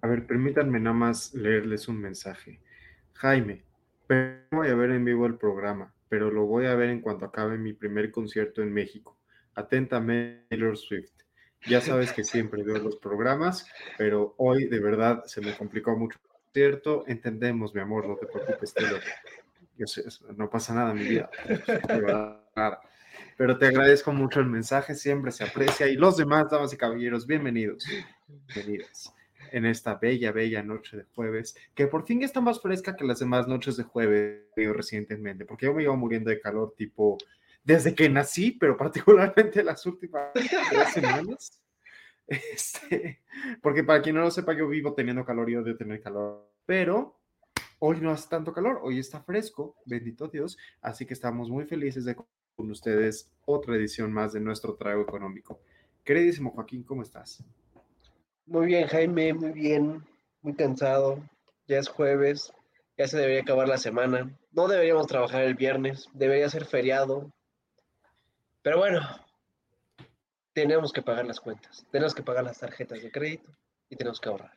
A ver, permítanme nada más leerles un mensaje. Jaime, no voy a ver en vivo el programa, pero lo voy a ver en cuanto acabe mi primer concierto en México. Atentamente, Taylor Swift. Ya sabes que siempre veo los programas, pero hoy de verdad se me complicó mucho. Cierto, entendemos, mi amor, no te preocupes, Taylor. No pasa nada, mi vida. Pero te agradezco mucho el mensaje, siempre se aprecia. Y los demás, damas y caballeros, bienvenidos. Bienvenidas en esta bella, bella noche de jueves, que por fin está más fresca que las demás noches de jueves recientemente, porque yo me iba muriendo de calor tipo desde que nací, pero particularmente las últimas semanas. Este, porque para quien no lo sepa, yo vivo teniendo calor y odio tener calor, pero hoy no hace tanto calor, hoy está fresco, bendito Dios, así que estamos muy felices de con ustedes otra edición más de nuestro trago económico. Queridísimo Joaquín, ¿cómo estás? Muy bien, Jaime, muy bien, muy cansado. Ya es jueves, ya se debería acabar la semana. No deberíamos trabajar el viernes, debería ser feriado. Pero bueno, tenemos que pagar las cuentas, tenemos que pagar las tarjetas de crédito y tenemos que ahorrar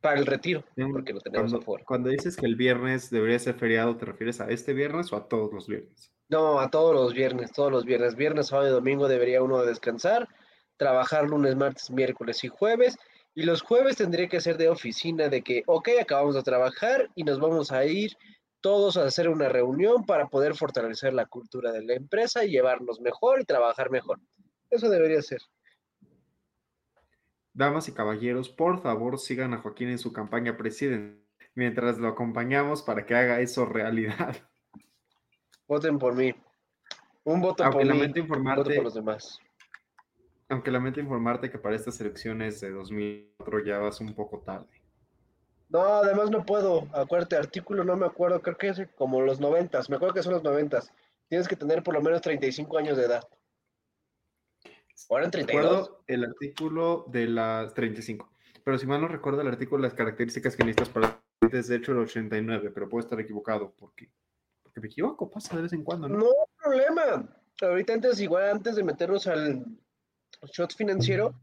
para el retiro, porque lo tenemos cuando, afuera. Cuando dices que el viernes debería ser feriado, ¿te refieres a este viernes o a todos los viernes? No, a todos los viernes, todos los viernes. Viernes, sábado y domingo debería uno descansar, trabajar lunes, martes, miércoles y jueves y los jueves tendría que ser de oficina, de que, ok, acabamos de trabajar y nos vamos a ir todos a hacer una reunión para poder fortalecer la cultura de la empresa y llevarnos mejor y trabajar mejor. Eso debería ser. Damas y caballeros, por favor sigan a Joaquín en su campaña presidente mientras lo acompañamos para que haga eso realidad. Voten por mí. Un voto por mí. Un voto por los demás aunque lamento informarte que para estas elecciones de 2004 ya vas un poco tarde. No, además no puedo. Acuérdate, artículo no me acuerdo, creo que es como los 90. Me acuerdo que son los 90. Tienes que tener por lo menos 35 años de edad. Ahora en 32. Recuerdo el artículo de las 35. Pero si mal no recuerdo el artículo de las características que necesitas para es de hecho el 89, pero puedo estar equivocado porque, porque me equivoco, pasa de vez en cuando, ¿no? No problema. Ahorita antes, igual antes de meternos al, shot financiero,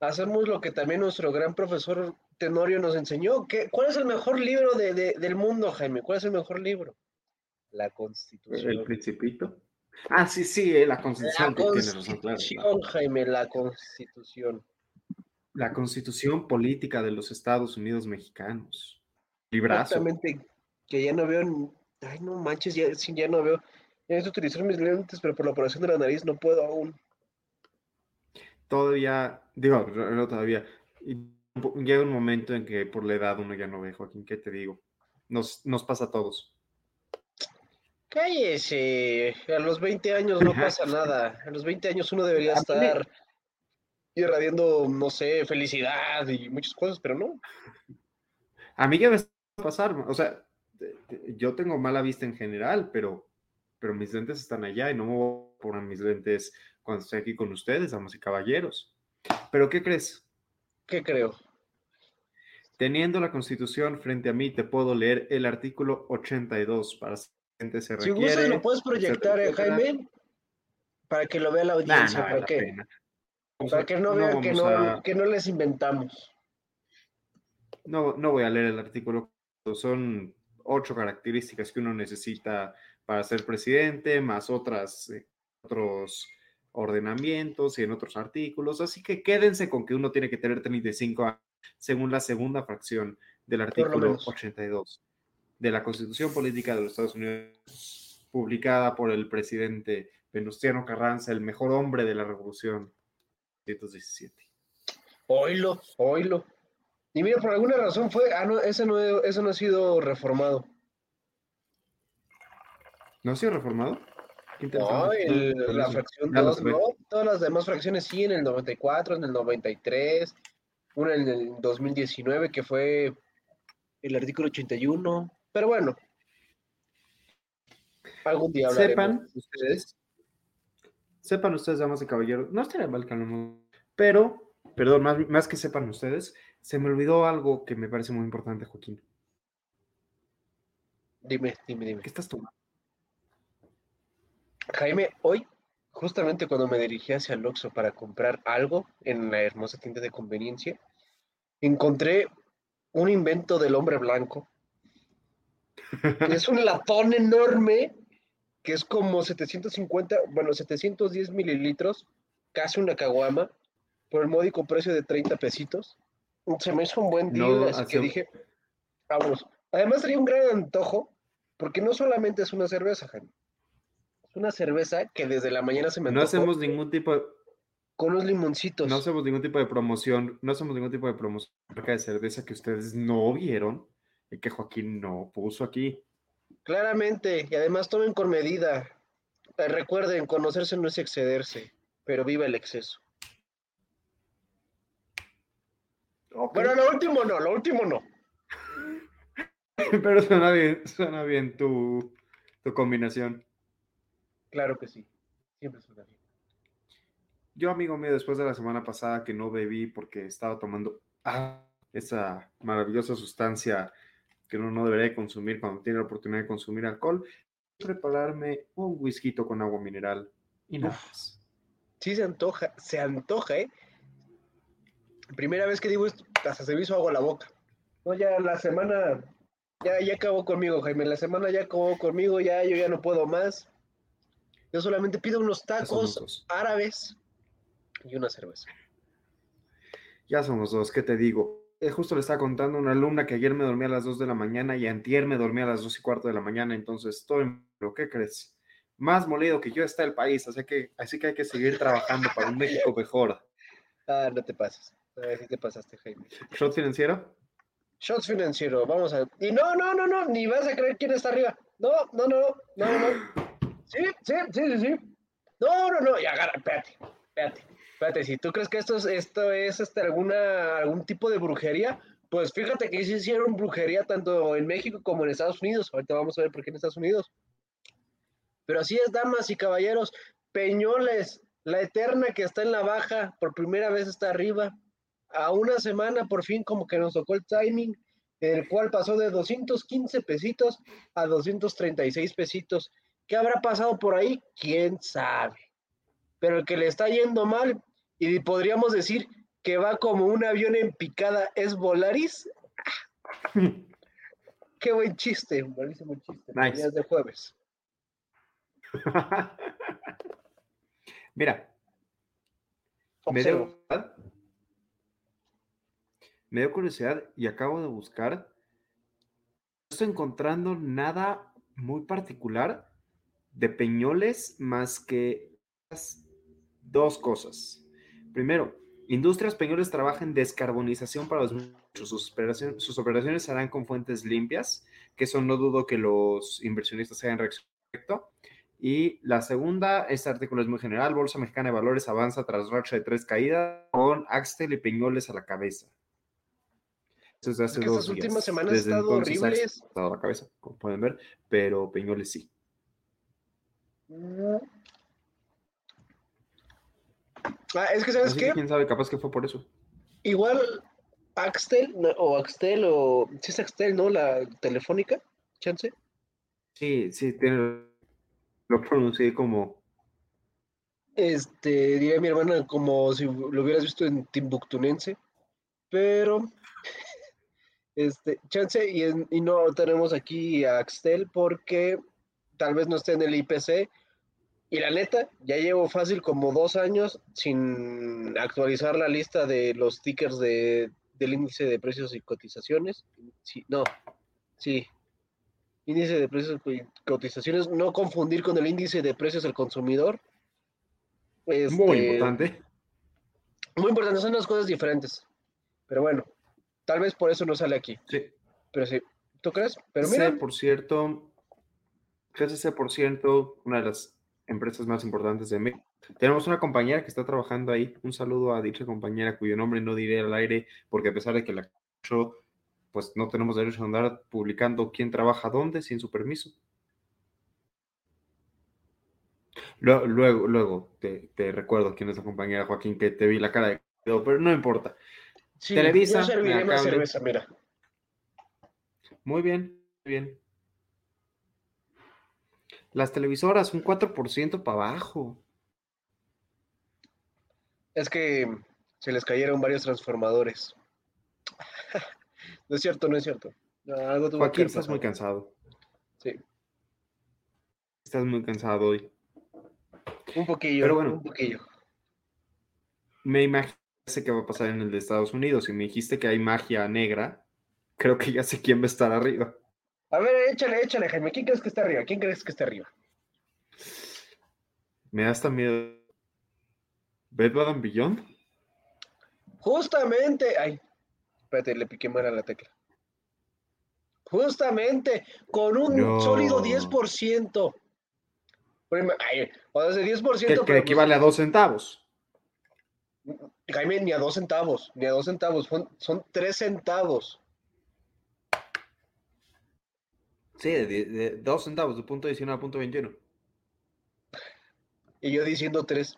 hacemos lo que también nuestro gran profesor Tenorio nos enseñó. ¿Qué, ¿Cuál es el mejor libro de, del mundo, Jaime? ¿Cuál es el mejor libro? La Constitución. ¿El Principito? Ah, sí, sí, eh, la Constitución. La Constitución, Jaime, la Constitución. La Constitución Política de los Estados Unidos Mexicanos. Librazo. Exactamente, que ya no veo, ay, no manches, ya, ya no veo. Ya necesito utilizar mis lentes, pero por la operación de la nariz no puedo aún todavía, digo, no todavía, llega un momento en que por la edad uno ya no ve, Joaquín, ¿qué te digo? Nos, nos pasa a todos. Cállese, a los 20 años no pasa nada, a los 20 años uno debería estar irradiando, no sé, felicidad y muchas cosas, pero no. A mí qué me va a pasar, o sea, yo tengo mala vista en general, pero, pero mis lentes están allá y no me voy a poner mis lentes cuando estoy aquí con ustedes, damas y caballeros. Pero ¿qué crees? ¿Qué creo? Teniendo la Constitución frente a mí, te puedo leer el artículo 82 para gente se requiere. Si gustas, lo puedes proyectar, eh, Jaime, para que lo vea la audiencia. para, que, para que no vean que, no, que no les inventamos. No, no voy a leer el artículo. Son ocho características que uno necesita para ser presidente, más otras, eh, otros ordenamientos y en otros artículos, así que quédense con que uno tiene que tener 35 años según la segunda fracción del artículo 82. de la Constitución Política de los Estados Unidos, publicada por el presidente Venustiano Carranza, el mejor hombre de la Revolución 1917. Oílo, oílo. Y mira, por alguna razón fue, ah, no, ese no, ese no ha sido reformado. ¿No ha sido reformado? No, el- la fracción Ya lo 2, sabía. no. Todas las demás fracciones sí, en el 94, en el 93, una en el 2019 que fue el artículo 81. Pero bueno, algún día hablaremos. Sepan ustedes, sepan ustedes, damas y caballeros, no estaría mal que pero, perdón, más, más que sepan ustedes, se me olvidó algo que me parece muy importante, Joaquín. Dime, dime, dime. ¿Qué estás tomando? Jaime, hoy, justamente cuando me dirigí hacia el Oxxo para comprar algo en la hermosa tienda de conveniencia, encontré un invento del hombre blanco. es un latón enorme, que es como 750, bueno, 710 mililitros, casi una caguama, por el módico precio de 30 pesitos. Se me hizo un buen No, deal, así que dije, vamos. Además sería un gran antojo, porque no solamente es una cerveza, Jaime. Una cerveza que desde la mañana se me No hacemos ningún tipo de, con unos limoncitos. no hacemos ningún tipo de promoción, no hacemos ningún tipo de promoción marca de cerveza que ustedes no vieron y que Joaquín no puso aquí. Claramente, y además tomen con medida. Eh, recuerden, conocerse no es excederse, pero viva el exceso. Bueno, lo último no, lo último no. Pero suena bien, suena bien tu, tu combinación. Claro que sí, siempre suena bien. Yo, amigo mío, después de la semana pasada que no bebí porque estaba tomando ah, esa maravillosa sustancia que uno no debería de consumir cuando tiene la oportunidad de consumir alcohol, prepararme un whisky con agua mineral y nada más. Sí se antoja, se antoja, ¿eh? Primera vez que digo esto, hasta se me hizo agua la boca. No, ya la semana, ya, ya acabó conmigo, Jaime, la semana ya acabó conmigo, ya yo ya no puedo más. Yo solamente pido unos tacos árabes y una cerveza. Ya somos dos, ¿qué te digo? Eh, justo le estaba contando a una alumna que ayer me dormí a las 2 de la mañana y antier me dormí a las 2 y cuarto de la mañana, entonces estoy, ¿lo qué crees? Más molido que yo está el país, así que, así que hay que seguir trabajando para un México mejor. Ah, no te pases. Ay, sí te pasaste, Jaime. ¿Shot financiero? Shots financiero, vamos a Y no, no, no, no, ni vas a creer quién está arriba. No, no, no, no, no, no. Sí, sí, sí, sí. No, no, no, ya agarra, espérate, espérate, espérate. Si tú crees que esto es, esto es este, alguna, algún tipo de brujería, pues fíjate que sí hicieron brujería tanto en México como en Estados Unidos. Ahorita vamos a ver por qué en Estados Unidos. Pero así es, damas y caballeros. Peñoles, la eterna que está en la baja, por primera vez está arriba. A una semana por fin como que nos tocó el timing, el cual pasó de 215 pesitos a 236 pesitos. ¿Qué habrá pasado por ahí? ¿Quién sabe? Pero el que le está yendo mal, y podríamos decir que va como un avión en picada, es Volaris. Qué buen chiste, buenísimo chiste. Nice. Días de jueves. Mira, me dio, me dio curiosidad y acabo de buscar. No estoy encontrando nada muy particular de Peñoles más que dos cosas. Primero, Industrias Peñoles trabaja en descarbonización para los sus operaciones, sus operaciones se harán con fuentes limpias, que eso no dudo que los inversionistas hayan reaccionado. Y la segunda, este artículo es muy general, Bolsa Mexicana de Valores avanza tras racha de tres caídas con Axtel y Peñoles a la cabeza. Eso es de hace dos estas últimas días. semanas estado entonces Axtel horribles. ha estado a la cabeza, como pueden ver, pero Peñoles sí. Ah, es que, ¿sabes Así qué? que quién sabe, capaz que fue por eso. Igual Axtel, o Axtel, o sí es Axtel, ¿no? La telefónica, chance. Sí, sí, tiene, lo pronuncié como Este, diría mi hermana, como si lo hubieras visto en Timbuktunense, pero, este, chance, y, en- y no tenemos aquí a Axtel porque tal vez no esté en el IPC, y la neta, ya llevo fácil como dos años sin actualizar la lista de los tickers de, del índice de precios y cotizaciones. Sí, no, sí, índice de precios y cotizaciones, no confundir con el índice de precios del consumidor. Muy Este, importante. Muy importante, son dos cosas diferentes. Pero bueno, tal vez por eso no sale aquí. Sí. Pero sí, ¿tú crees? Pero mira, por cierto, GCC, por cierto, una de las empresas más importantes de México. Tenemos una compañera que está trabajando ahí. Un saludo a dicha compañera cuyo nombre no diré al aire porque a pesar de que la pues no tenemos derecho a andar publicando quién trabaja dónde sin su permiso. Luego, luego, te, te recuerdo quién es la compañera Joaquín, que te vi la cara de... Pero no importa. sí, Televisa, yo serviré más Megacable. cerveza, mira. Muy bien, muy bien. Las televisoras, un 4% para abajo. Es que se les cayeron varios transformadores. no es cierto, no es cierto. No, algo tuvo que Joaquín, haber estás muy cansado. Sí, Estás muy cansado hoy. un poquillo, Pero bueno. un poquillo. Me imagino qué va a pasar en el de Estados Unidos. Y me dijiste que hay magia negra. Creo que ya sé quién va a estar arriba. A ver, échale, échale, Jaime. ¿Quién crees que está arriba? ¿Quién crees que está arriba? Me da hasta miedo. ¿Bed Bath and Beyond? Justamente. Ay, espérate, le piqué mal a la tecla. Justamente, con un No. sólido 10%. Prima- Ay, o sea, ese 10%, Que, que pues, equivale a dos centavos. Jaime, ni a dos centavos, ni a dos centavos, son, son tres centavos. Sí, de, de- dos centavos, de punto 19 a punto 21. Y yo diciendo tres.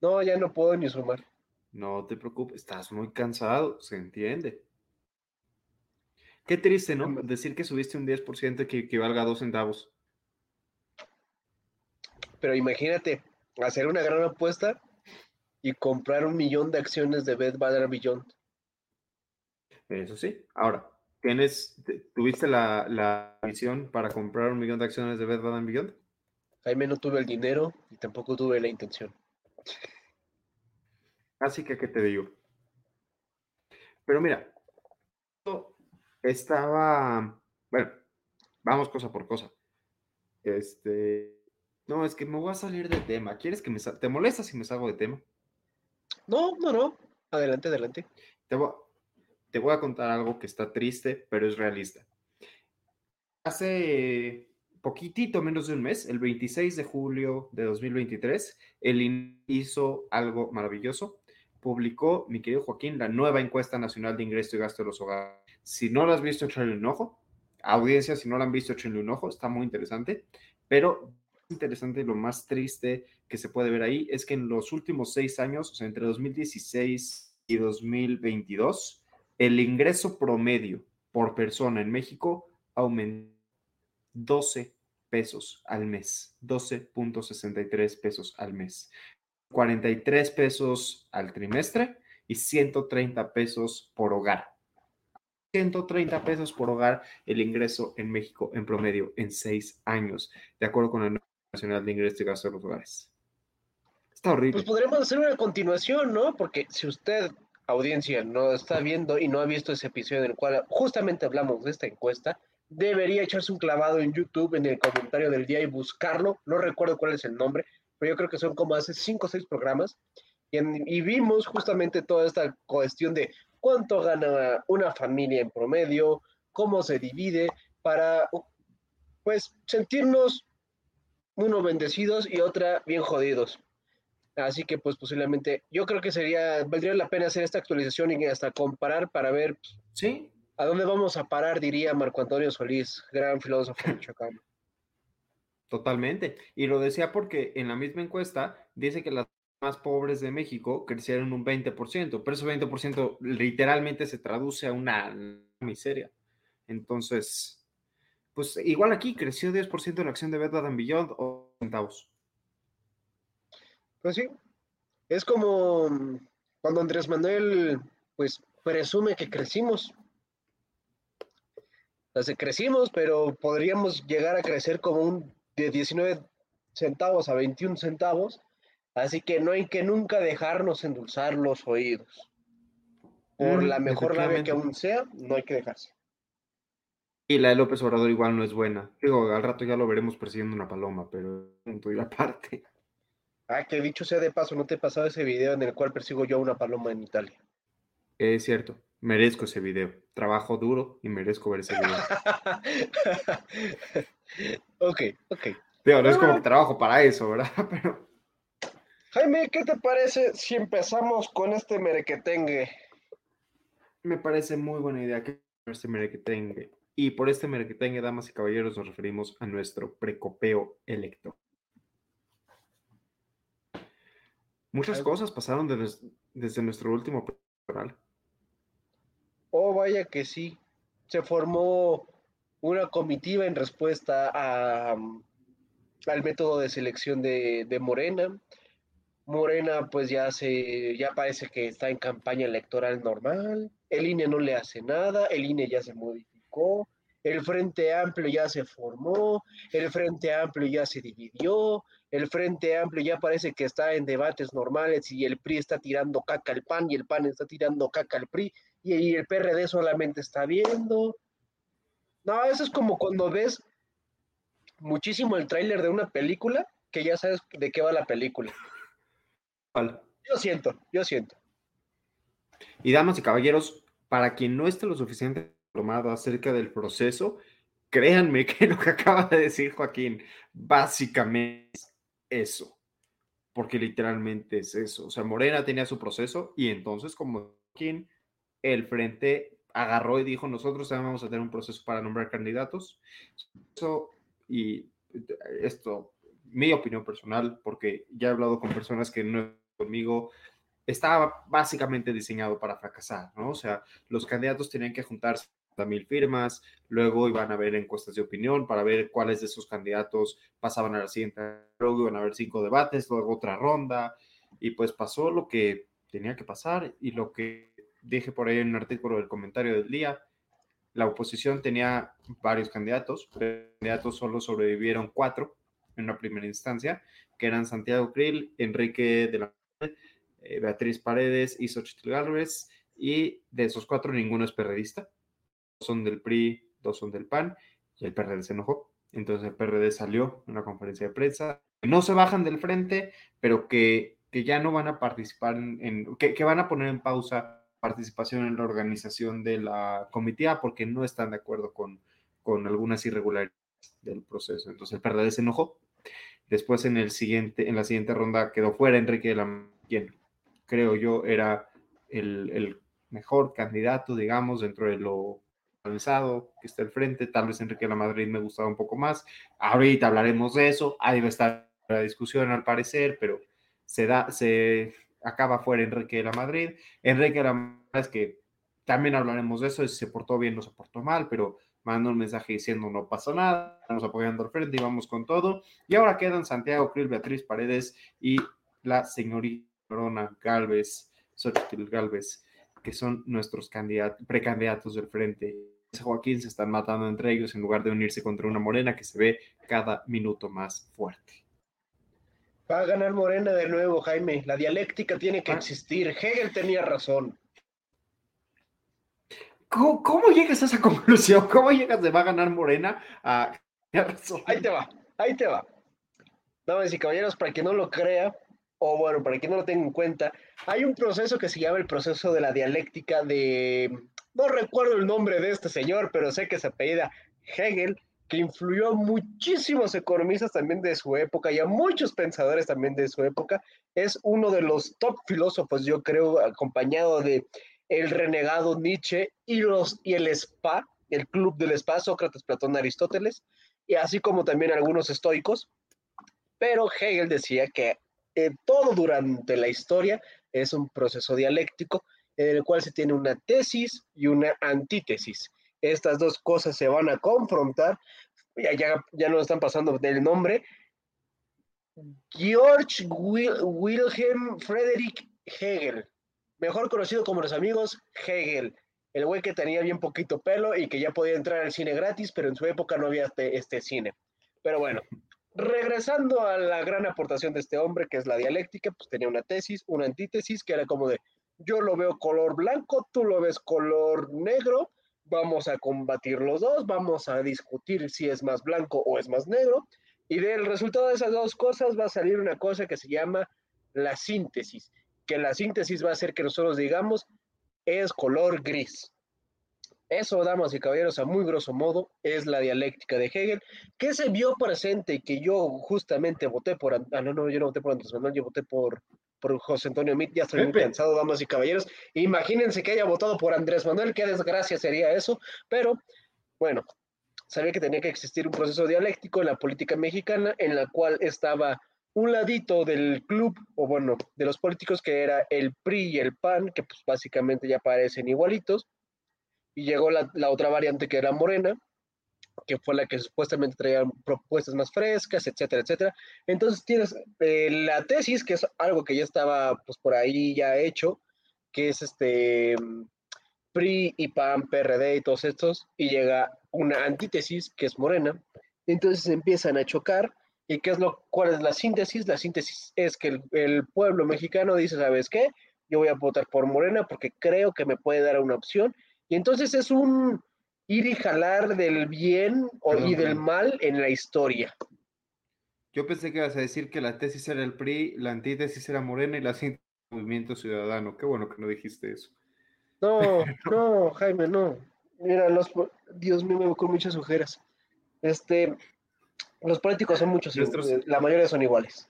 No, ya no puedo ni sumar. No te preocupes, estás muy cansado, se entiende. Qué triste, ¿no? Decir que subiste un 10% que equivalga a dos centavos. Pero imagínate, hacer una gran apuesta y comprar un millón de acciones de Bed and Beyond. Eso sí. Ahora, ¿tienes, te- ¿tuviste la, la visión para comprar un millón de acciones de Bed Bath and Beyond? Jaime no tuve el dinero y tampoco tuve la intención. Así que, ¿qué te digo? Pero mira, estaba, bueno, vamos cosa por cosa. Este, no, es que me voy a salir de tema. ¿Quieres que me te molesta si me salgo de tema? No, no, no. Adelante, adelante. Te voy, te voy a contar algo que está triste, pero es realista. Hace poquitito menos de un mes, el 26 de julio de 2023, el INE hizo algo maravilloso. Publicó, mi querido Joaquín, la nueva encuesta nacional de ingreso y gasto de los hogares. Si no la has visto, échale un ojo. Audiencia, si no la han visto, échenle un ojo. Está muy interesante. Pero interesante, lo más triste que se puede ver ahí es que en los últimos seis años, o sea, entre 2016 y 2022, el ingreso promedio por persona en México aumentó 12 pesos al mes, 12.63 pesos al mes, 43 pesos al trimestre y 130 pesos por hogar. 130 pesos por hogar el ingreso en México en promedio en seis años, de acuerdo con la Nacional de Ingreso y Gasto de los Hogares. Está horrible. Pues podremos hacer una continuación, ¿no? Porque si usted, audiencia, no está viendo y no ha visto ese episodio en el cual justamente hablamos de esta encuesta, debería echarse un clavado en YouTube en el comentario del día y buscarlo. No recuerdo cuál es el nombre, pero yo creo que son como hace cinco o seis programas. Y, en- vimos justamente toda esta cuestión de cuánto gana una familia en promedio, cómo se divide, para pues sentirnos uno bendecidos y otra bien jodidos. Así que pues posiblemente yo creo que sería, valdría la pena hacer esta actualización y hasta comparar para ver pues, Sí, a dónde vamos a parar, diría Marco Antonio Solís, gran filósofo michoacano. Totalmente. Y lo decía porque en la misma encuesta dice que las más pobres de México crecieron un 20%, pero ese 20% literalmente se traduce a una miseria. Entonces, pues igual aquí creció 10% la acción de Bed Bath and Beyond o centavos. Pues sí, es como mm, cuando Andrés Manuel pues presume que crecimos. O sea, crecimos, pero podríamos llegar a crecer como un de 19 centavos a 21 centavos. Así que no hay que nunca dejarnos endulzar los oídos. Por Mm, la mejor labia que aún sea, no hay que dejarse. Y la de López Obrador igual no es buena. Digo, al rato ya lo veremos persiguiendo una paloma, pero punto y aparte. Ah, que dicho sea de paso, ¿no te he pasado ese video en el cual persigo yo a una paloma en Italia? Es cierto, merezco ese video. Trabajo duro y merezco ver ese video. ok, ok. Digo, no es como que trabajo para eso, ¿verdad? Pero Jaime, ¿qué te parece si empezamos con este merequetengue? me parece muy buena idea que este merequetengue. Y por este merequetengue, damas y caballeros, nos referimos a nuestro precopeo electoral. Muchas Algo- cosas pasaron desde, desde nuestro último electoral. Oh, vaya que sí. Se formó una comitiva en respuesta a, um, al método de selección de, de Morena. Morena, pues ya se, ya parece que está en campaña electoral normal. El INE no le hace nada, el INE ya se modificó, el Frente Amplio ya se formó, el Frente Amplio ya se dividió, el Frente Amplio ya parece que está en debates normales y el PRI está tirando caca al PAN y el PAN está tirando caca al PRI y el PRD solamente está viendo. No, eso es como cuando ves muchísimo el tráiler de una película que ya sabes de qué va la película. Vale. Yo siento, yo siento. Y damas y caballeros, para quien no esté lo suficiente informado acerca del proceso, créanme que lo que acaba de decir Joaquín básicamente es eso, porque literalmente es eso. O sea, Morena tenía su proceso y entonces como Joaquín, el frente agarró y dijo, nosotros también vamos a tener un proceso para nombrar candidatos. Eso, y esto, mi opinión personal, porque ya he hablado con personas que no conmigo, estaba básicamente diseñado para fracasar, ¿no? O sea, los candidatos tenían que juntarse mil firmas, luego iban a ver encuestas de opinión para ver cuáles de esos candidatos pasaban a la siguiente, luego iban a haber cinco debates, luego otra ronda, y pues pasó lo que tenía que pasar y lo que dije por ahí en un artículo del comentario del día, la oposición tenía varios candidatos, pero candidatos solo sobrevivieron cuatro en una primera instancia, que eran Santiago Krill, Enrique de la eh, Beatriz Paredes y Xochitl Gálvez, y de esos cuatro ninguno es perredista, son del PRI, dos son del PAN, y el PRD se enojó. Entonces el PRD salió en una conferencia de prensa, no se bajan del frente, pero que, que ya no van a participar en, que, que, van a poner en pausa participación en la organización de la comitiva porque no están de acuerdo con, con algunas irregularidades del proceso. Entonces el PRD se enojó. Después en, el siguiente, en la siguiente ronda quedó fuera Enrique de la quien creo yo era el, el mejor candidato, digamos, dentro de lo que está al frente. Tal vez Enrique de la Madrid me gustaba un poco más. Ahorita hablaremos de eso. Ahí va a estar la discusión al parecer, pero se da, se acaba fuera Enrique de la Madrid. Enrique de la Madrid es que también hablaremos de eso, si se portó bien o se portó mal, pero mandó un mensaje diciendo no pasa nada, estamos apoyando al frente y vamos con todo. Y ahora quedan Santiago Krill, Beatriz Paredes y la señorita Corona Galvez, Xochitl Galvez, que son nuestros candidatos, precandidatos del frente. Joaquín se están matando entre ellos en lugar de unirse contra una morena que se ve cada minuto más fuerte. Va a ganar Morena de nuevo, Jaime. La dialéctica tiene que existir. Hegel tenía razón. ¿Cómo, ¿Cómo, llegas a esa conclusión? ¿Cómo llegas de va a ganar Morena a... Ahí te va, ahí te va. Damas y caballeros, para quien no lo crea, o bueno, para quien no lo tenga en cuenta, hay un proceso que se llama el proceso de la dialéctica de... No recuerdo el nombre de este señor, pero sé que se apellida Hegel, que influyó a muchísimos economistas también de su época y a muchos pensadores también de su época. Es uno de los top filósofos, yo creo, acompañado de el renegado Nietzsche y, el SPA, el club del SPA, Sócrates, Platón, Aristóteles, y así como también algunos estoicos. Pero Hegel decía que eh, todo durante la historia es un proceso dialéctico en el cual se tiene una tesis y una antítesis. Estas dos cosas se van a confrontar. Ya, ya, ya nos están pasando del nombre. George Wil Wilhelm Friedrich Hegel, mejor conocido como los amigos Hegel, el güey que tenía bien poquito pelo y que ya podía entrar al cine gratis, pero en su época no había este, este cine. Pero bueno, regresando a la gran aportación de este hombre, que es la dialéctica, pues tenía una tesis, una antítesis, que era como de, yo lo veo color blanco, tú lo ves color negro, vamos a combatir los dos, vamos a discutir si es más blanco o es más negro, y del resultado de esas dos cosas va a salir una cosa que se llama la síntesis, que la síntesis va a hacer que nosotros digamos es color gris. Eso, damas y caballeros, a muy grosso modo, es la dialéctica de Hegel, que se vio presente y que yo justamente voté por... Ah, no, no, yo no voté por Andrés Manuel, yo voté por, por José Antonio Mit, ya estoy muy cansado, damas y caballeros. Imagínense que haya votado por Andrés Manuel, qué desgracia sería eso, pero bueno, sabía que tenía que existir un proceso dialéctico en la política mexicana en la cual estaba un ladito del club, o bueno, de los políticos que era el PRI y el PAN, que pues básicamente ya parecen igualitos, y llegó la, la otra variante que era Morena, que fue la que supuestamente traía propuestas más frescas, etcétera, etcétera. Entonces tienes eh, la tesis, que es algo que ya estaba pues por ahí ya hecho, que es este PRI y PAN, PRD y todos estos, y llega una antítesis, que es Morena, entonces empiezan a chocar, ¿y qué es lo, cuál es la síntesis? La síntesis es que el, el pueblo mexicano dice, ¿sabes qué? Yo voy a votar por Morena porque creo que me puede dar una opción, y entonces es un ir y jalar del bien o, Perdón, y del mal en la historia. Yo pensé que ibas a decir que la tesis era el PRI, la antítesis era Morena y la síntesis era Movimiento Ciudadano. Qué bueno que no dijiste eso. No, no, Jaime, no. Mira, los, Dios mío, me con muchas ojeras. Este, los políticos son muchos, Nuestros- eh, la mayoría son iguales.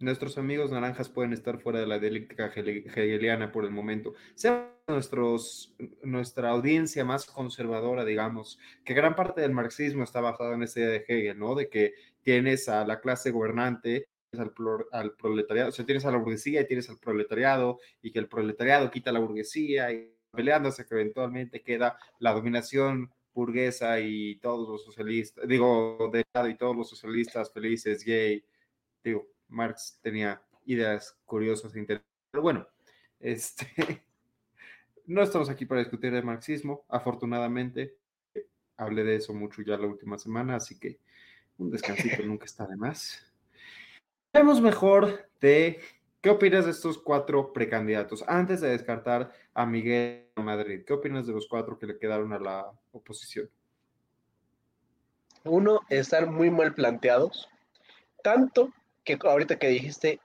Nuestros amigos naranjas pueden estar fuera de la dialéctica hegel- hegeliana por el momento. Sea nuestros, nuestra audiencia más conservadora, digamos, que gran parte del marxismo está basado en esta idea de Hegel, ¿no? De que tienes a la clase gobernante, al, al proletariado, o sea, tienes a la burguesía y tienes al proletariado, y que el proletariado quita a la burguesía y peleándose que eventualmente queda la dominación burguesa y todos los socialistas, digo, de lado y todos los socialistas felices, gay, digo, Marx tenía ideas curiosas e interesantes. Pero bueno, este, no estamos aquí para discutir de marxismo, afortunadamente. Hablé de eso mucho ya la última semana, así que un descansito nunca está de más. Hablemos mejor de qué opinas de estos cuatro precandidatos. Antes de descartar a Miguel Madrid, ¿qué opinas de los cuatro que le quedaron a la oposición? Uno, están muy mal planteados, tanto que ahorita que dijiste,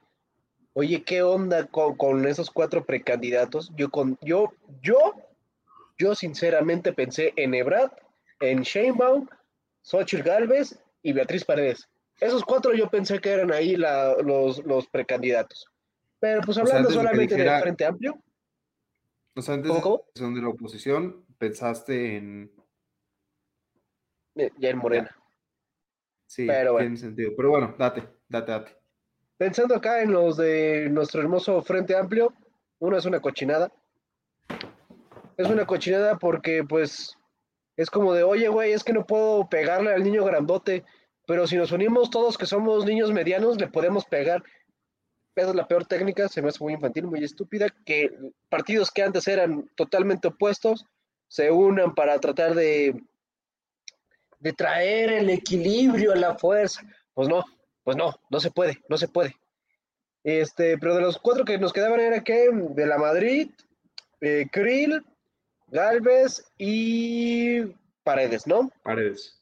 oye, ¿qué onda con, con esos cuatro precandidatos? Yo, con, yo, yo, yo sinceramente pensé en Ebrard, en Sheinbaum, Xochitl Galvez y Beatriz Paredes. Esos cuatro yo pensé que eran ahí la- los, los precandidatos. Pero pues hablando de solamente dijera- del Frente Amplio, antes ¿Cómo, de la de oposición, pensaste en... eh, ya en Morena. Sí, Pero bueno. tiene sentido. Pero bueno, date, date, date. Pensando acá en los de nuestro hermoso Frente Amplio, uno es una cochinada. Es una cochinada porque, pues, es como de, oye, güey, es que no puedo pegarle al niño grandote, pero si nos unimos todos que somos niños medianos, le podemos pegar. Esa es la peor técnica, se me hace muy infantil, muy estúpida, que partidos que antes eran totalmente opuestos se unan para tratar de, de traer el equilibrio la fuerza. Pues no, pues no, no se puede, no se puede. Este, pero de los cuatro que nos quedaban era que de la Madrid, eh, Krill, Galvez y Paredes, ¿no? Paredes.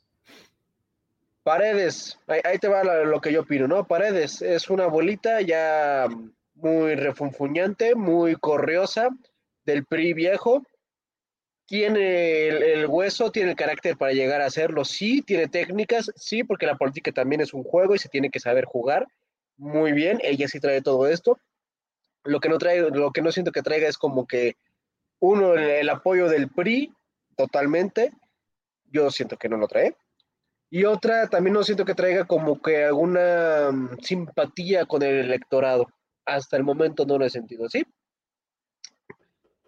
Paredes, ahí, ahí te va lo que yo opino, ¿no? Paredes es una abuelita ya muy refunfuñante, muy corriosa, del PRI viejo. Tiene el, hueso, tiene el carácter para llegar a hacerlo, sí, tiene técnicas, sí, porque la política también es un juego y se tiene que saber jugar muy bien. Ella sí trae todo esto. Lo que no trae, lo que no siento que traiga es como que uno, el, el apoyo del PRI, totalmente. Yo siento que no lo trae. Y otra, también no siento que traiga como que alguna mm, simpatía con el electorado. Hasta el momento no lo he sentido así.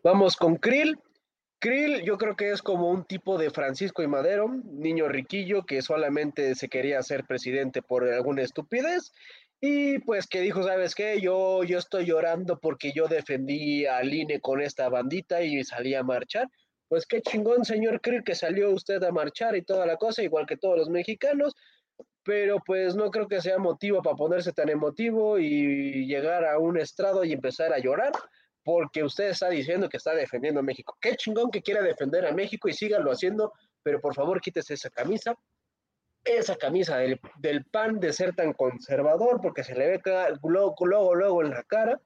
Vamos con Krill. Krill yo creo que es como un tipo de Francisco y Madero, niño riquillo que solamente se quería ser presidente por alguna estupidez y pues que dijo, ¿sabes qué? Yo, yo estoy llorando porque yo defendí al INE con esta bandita y salí a marchar. Pues qué chingón, señor Krill, que salió usted a marchar y toda la cosa, igual que todos los mexicanos, pero pues no creo que sea motivo para ponerse tan emotivo y llegar a un estrado y empezar a llorar, porque usted está diciendo que está defendiendo a México. Qué chingón que quiera defender a México y sígalo haciendo, pero por favor quítese esa camisa, esa camisa del, del pan de ser tan conservador, porque se le ve luego, luego, luego en la cara.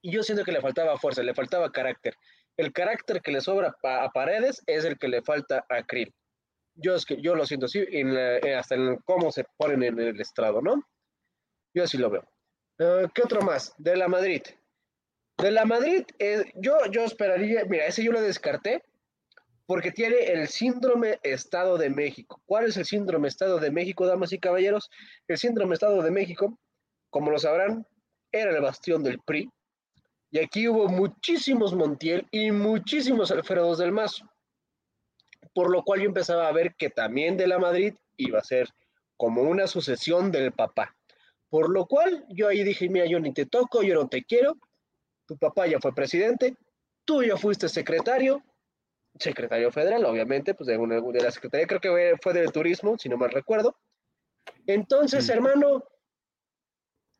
Y yo siento que le faltaba fuerza, le faltaba carácter. El carácter que le sobra a Paredes es el que le falta a Krill. Yo, es que, yo lo siento así, hasta en cómo se ponen en el estrado, ¿no? Yo así lo veo. Eh, ¿Qué otro más? De la Madrid. De la Madrid, eh, yo, yo esperaría, mira, ese yo lo descarté porque tiene el síndrome Estado de México. ¿Cuál es el síndrome Estado de México, damas y caballeros? El síndrome Estado de México, como lo sabrán, era el bastión del PRI. Y aquí hubo muchísimos Montiel y muchísimos Alfredos del Mazo. Por lo cual yo empezaba a ver que también de la Madrid iba a ser como una sucesión del papá. Por lo cual yo ahí dije, mira, yo ni te toco, yo no te quiero. Tu papá ya fue presidente, tú ya fuiste secretario, secretario federal, obviamente, pues de, una, de la secretaría, creo que fue del turismo, si no mal recuerdo. Entonces, hermano,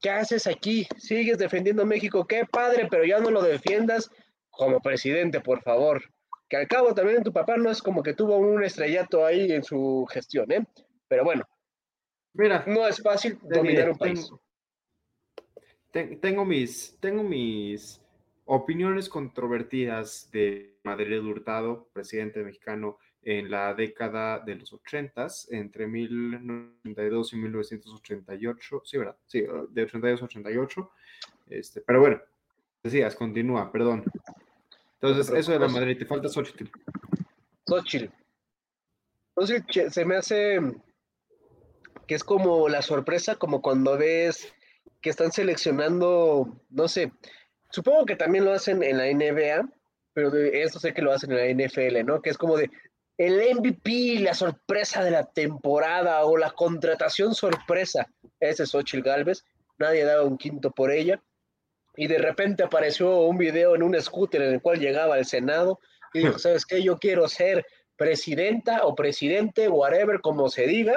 ¿qué haces aquí? ¿Sigues defendiendo a México? Qué padre, pero ya no lo defiendas como presidente, por favor. Que al cabo también tu papá no es como que tuvo un estrellato ahí en su gestión, ¿eh? Pero bueno, Mira, no es fácil dominar un país. Tengo, mis, tengo mis opiniones controvertidas de Madrid Hurtado, presidente mexicano en la década de los 80, entre 1992 y 1988, sí, ¿verdad? Sí, de 82 a 88. Este, pero bueno, decías, continúa, perdón. Entonces, eso de la Madrid, te falta Xochitl. Xochitl. Entonces, se me hace que es como la sorpresa, como cuando ves que están seleccionando, no sé, supongo que también lo hacen en la NBA, pero de eso sé que lo hacen en la NFL, ¿no? Que es como de el MVP, la sorpresa de la temporada o la contratación sorpresa. Ese es Ochil Galvez, nadie daba un quinto por ella. Y de repente apareció un video en un scooter en el cual llegaba al Senado y dijo, ¿sabes qué? Yo quiero ser presidenta o presidente, whatever, como se diga,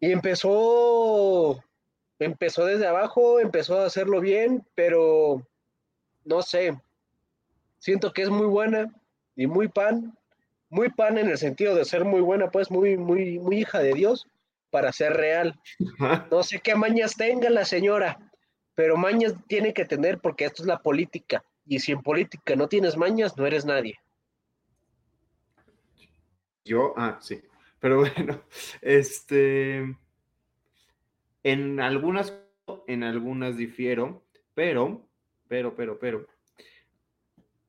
y empezó, empezó desde abajo, empezó a hacerlo bien, pero no sé, siento que es muy buena y muy pan, muy pan en el sentido de ser muy buena, pues muy, muy, muy hija de Dios para ser real. No sé qué mañas tenga la señora, pero mañas tiene que tener porque esto es la política. Y si en política no tienes mañas, no eres nadie. Yo, ah, sí. Pero bueno, este, en algunas, en algunas difiero, pero, pero, pero, pero,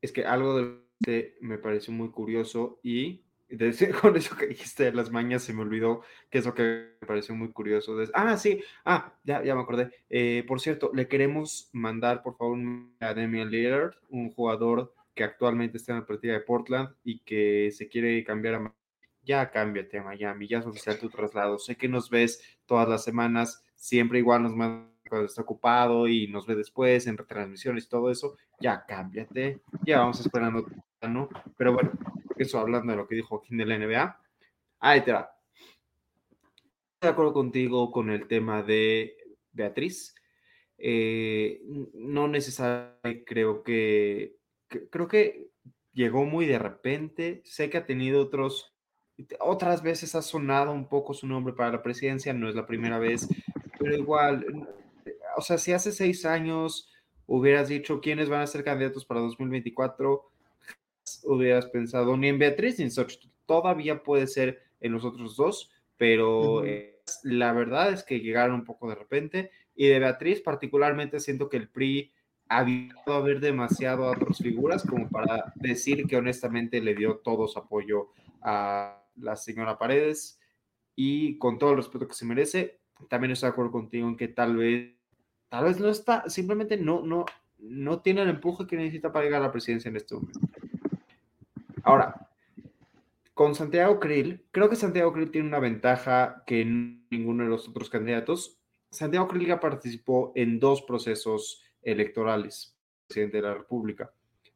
es que algo de me pareció muy curioso y con eso que dijiste de las mañas se me olvidó que es lo que me pareció muy curioso. ah, sí, ah, ya, ya me acordé. Eh, por cierto, le queremos mandar, por favor, a Damian Lillard, un jugador que actualmente está en la partida de Portland y que se quiere cambiar a ya cámbiate a Miami, ya es oficial tu traslado. Sé que nos ves todas las semanas, siempre igual nos manda cuando está ocupado y nos ve después en retransmisiones y todo eso, ya cámbiate, ya vamos esperando, ¿no? Pero bueno, eso hablando de lo que dijo Joaquín de la NBA, ahí te va. De acuerdo contigo con el tema de Beatriz. Eh, no necesariamente creo que, creo que llegó muy de repente. Sé que ha tenido otros otras veces ha sonado un poco su nombre para la presidencia, no es la primera vez, pero igual, o sea, si hace seis años hubieras dicho quiénes van a ser candidatos para 2024, hubieras pensado ni en Beatriz ni en Xochitl. Todavía puede ser en los otros dos, pero la verdad es que llegaron un poco de repente. Y de Beatriz, particularmente, siento que el PRI ha habido a ver demasiado a otras figuras como para decir que honestamente le dio todo su apoyo a la señora Paredes y con todo el respeto que se merece, también estoy de acuerdo contigo en que tal vez, tal vez no está, simplemente no, no, no tiene el empuje que necesita para llegar a la presidencia en este momento. Ahora, con Santiago Krill, creo que Santiago Krill tiene una ventaja que ninguno de los otros candidatos. Santiago Krill ya participó en dos procesos electorales, presidente de la República.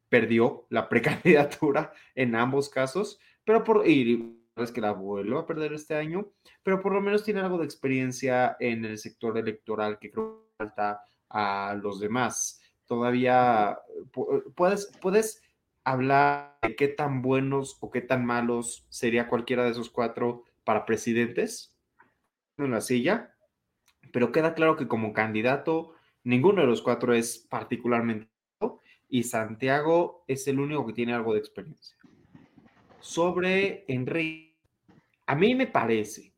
Perdió la precandidatura en ambos casos, pero por, y que la vuelvo a perder este año, pero por lo menos tiene algo de experiencia en el sector electoral que creo que falta a los demás. todavía puedes, puedes hablar de qué tan buenos o qué tan malos sería cualquiera de esos cuatro para presidentes en la silla, pero queda claro que como candidato ninguno de los cuatro es particularmente y Santiago es el único que tiene algo de experiencia. Sobre Enrique, a mí me parece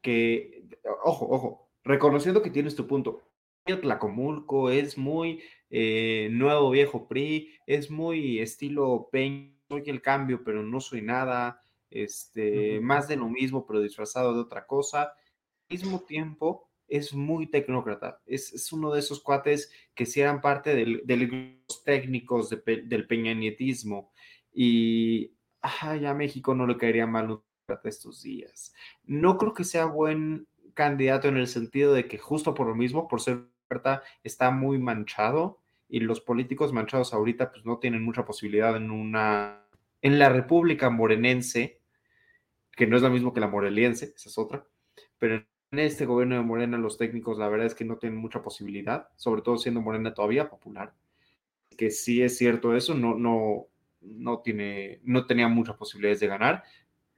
que, ojo, ojo, reconociendo que tienes tu punto, Tlacomulco es muy eh, nuevo viejo PRI, es muy estilo Peña, soy el cambio, pero no soy nada, este, más de lo mismo, pero disfrazado de otra cosa. Al mismo tiempo, es muy tecnócrata, es, uno de esos cuates que si eran parte de los técnicos del peñanietismo y ay, a México no le caería mal estos días. No creo que sea buen candidato en el sentido de que justo por lo mismo, por ser está muy manchado y los políticos manchados ahorita pues no tienen mucha posibilidad en una en la República morenense, que no es lo mismo que la moreliense, esa es otra, pero en este gobierno de Morena los técnicos la verdad es que no tienen mucha posibilidad, sobre todo siendo Morena todavía popular. Que sí es cierto eso, no, no, no, tiene, no tenía muchas posibilidades de ganar,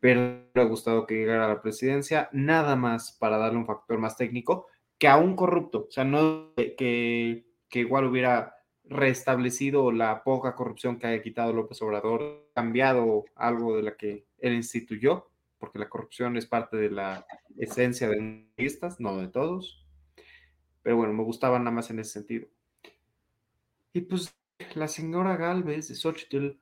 pero me ha gustado que llegara a la presidencia, nada más para darle un factor más técnico que a un corrupto, o sea, no que, que igual hubiera restablecido la poca corrupción que haya quitado López Obrador, cambiado algo de la que él instituyó, porque la corrupción es parte de la esencia de estas, no de todos. Pero bueno, me gustaba nada más en ese sentido. Y pues la señora Galvez de Xochitl,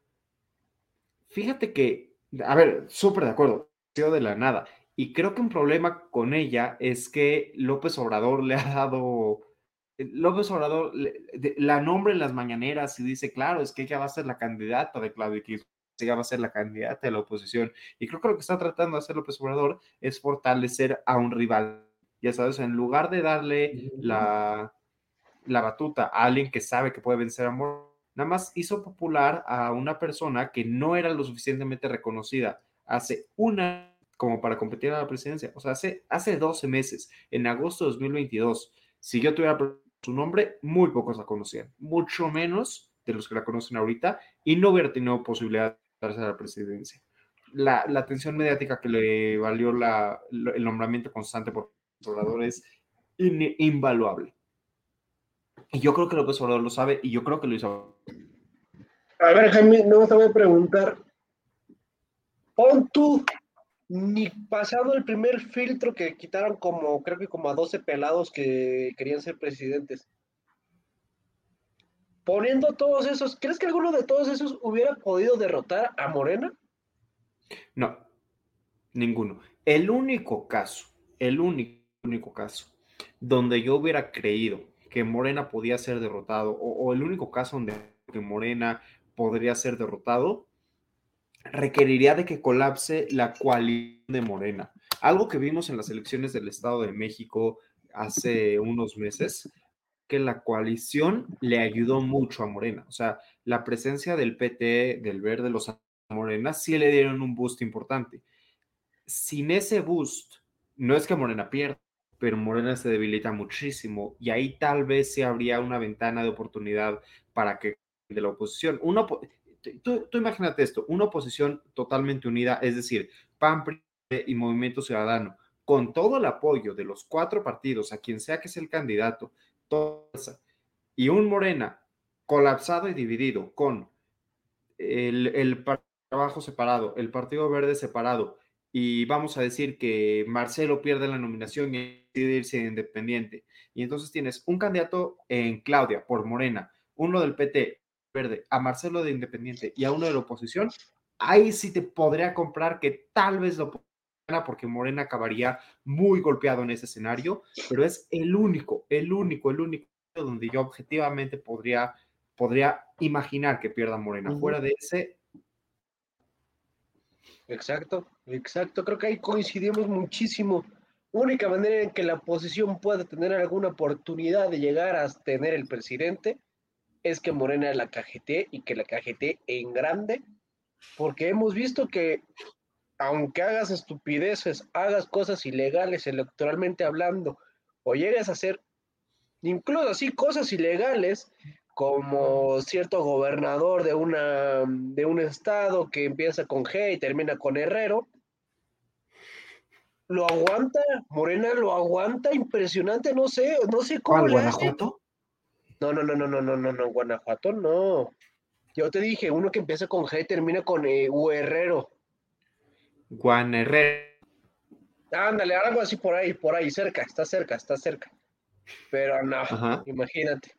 fíjate que, a ver, súper de acuerdo, de la nada. Y creo que un problema con ella es que López Obrador le ha dado, López Obrador la nombre en las mañaneras y dice, claro, es que ella va a ser la candidata de Claudio X ella va a ser la candidata de la oposición. Y creo que lo que está tratando de hacer López Obrador es fortalecer a un rival. Ya sabes, en lugar de darle la, la batuta a alguien que sabe que puede vencer a Morena, nada más hizo popular a una persona que no era lo suficientemente reconocida hace una como para competir a la presidencia. O sea, hace, hace 12 meses, en agosto de 2022, si yo tuviera su nombre, muy pocos la conocían, mucho menos de los que la conocen ahorita, y no hubiera tenido posibilidad a la presidencia. La, la, atención mediática que le valió el nombramiento constante por Obrador es invaluable. Y yo creo que López Obrador lo sabe y yo creo que lo hizo. A ver, Jaime, no te voy a preguntar. Pon tú, ni pasado el primer filtro que quitaron como, creo que como a 12 pelados que querían ser presidentes poniendo todos esos, ¿crees que alguno de todos esos hubiera podido derrotar a Morena? No, ninguno. El único caso, el único, único caso donde yo hubiera creído que Morena podía ser derrotado, o, el único caso donde que Morena podría ser derrotado, requeriría de que colapse la coalición de Morena. Algo que vimos en las elecciones del Estado de México hace unos meses, que la coalición le ayudó mucho a Morena. O sea, la presencia del PT, del Verde, los Morena, sí le dieron un boost importante. Sin ese boost, no es que Morena pierda, pero Morena se debilita muchísimo y ahí tal vez se habría una ventana de oportunidad para que de la oposición, uno, tú, imagínate esto, una oposición totalmente unida, es decir, PAN y Movimiento Ciudadano, con todo el apoyo de los cuatro partidos, a quien sea que es el candidato, y un Morena colapsado y dividido con el, el trabajo separado, el Partido Verde separado, y vamos a decir que Marcelo pierde la nominación y decide irse independiente. Y entonces tienes un candidato en Claudia por Morena, uno del PT verde, a Marcelo de Independiente y a uno de la oposición, ahí sí te podría comprar que tal vez lo porque Morena acabaría muy golpeado en ese escenario, pero es el único, el único, el único donde yo objetivamente podría, podría imaginar que pierda Morena. Fuera de ese. Exacto, exacto. Creo que ahí coincidimos muchísimo. Única manera en que la oposición pueda tener alguna oportunidad de llegar a tener el presidente es que Morena la cajete y que la cajete en grande, porque hemos visto que aunque hagas estupideces, hagas cosas ilegales electoralmente hablando, o llegues a hacer incluso así cosas ilegales, como cierto gobernador de, una, de un estado que empieza con G y termina con Herrero. Lo aguanta, Morena lo aguanta, impresionante, no sé, no sé cómo ¿Cuál, le hace. Guanajuato? No, no, no, no, no, no, no, no, Guanajuato no. Yo te dije, uno que empieza con G y termina con eh, U Herrero. Juan Herrera. Ándale, algo así por ahí, por ahí, cerca, está cerca, está cerca. Pero no, Ajá. imagínate.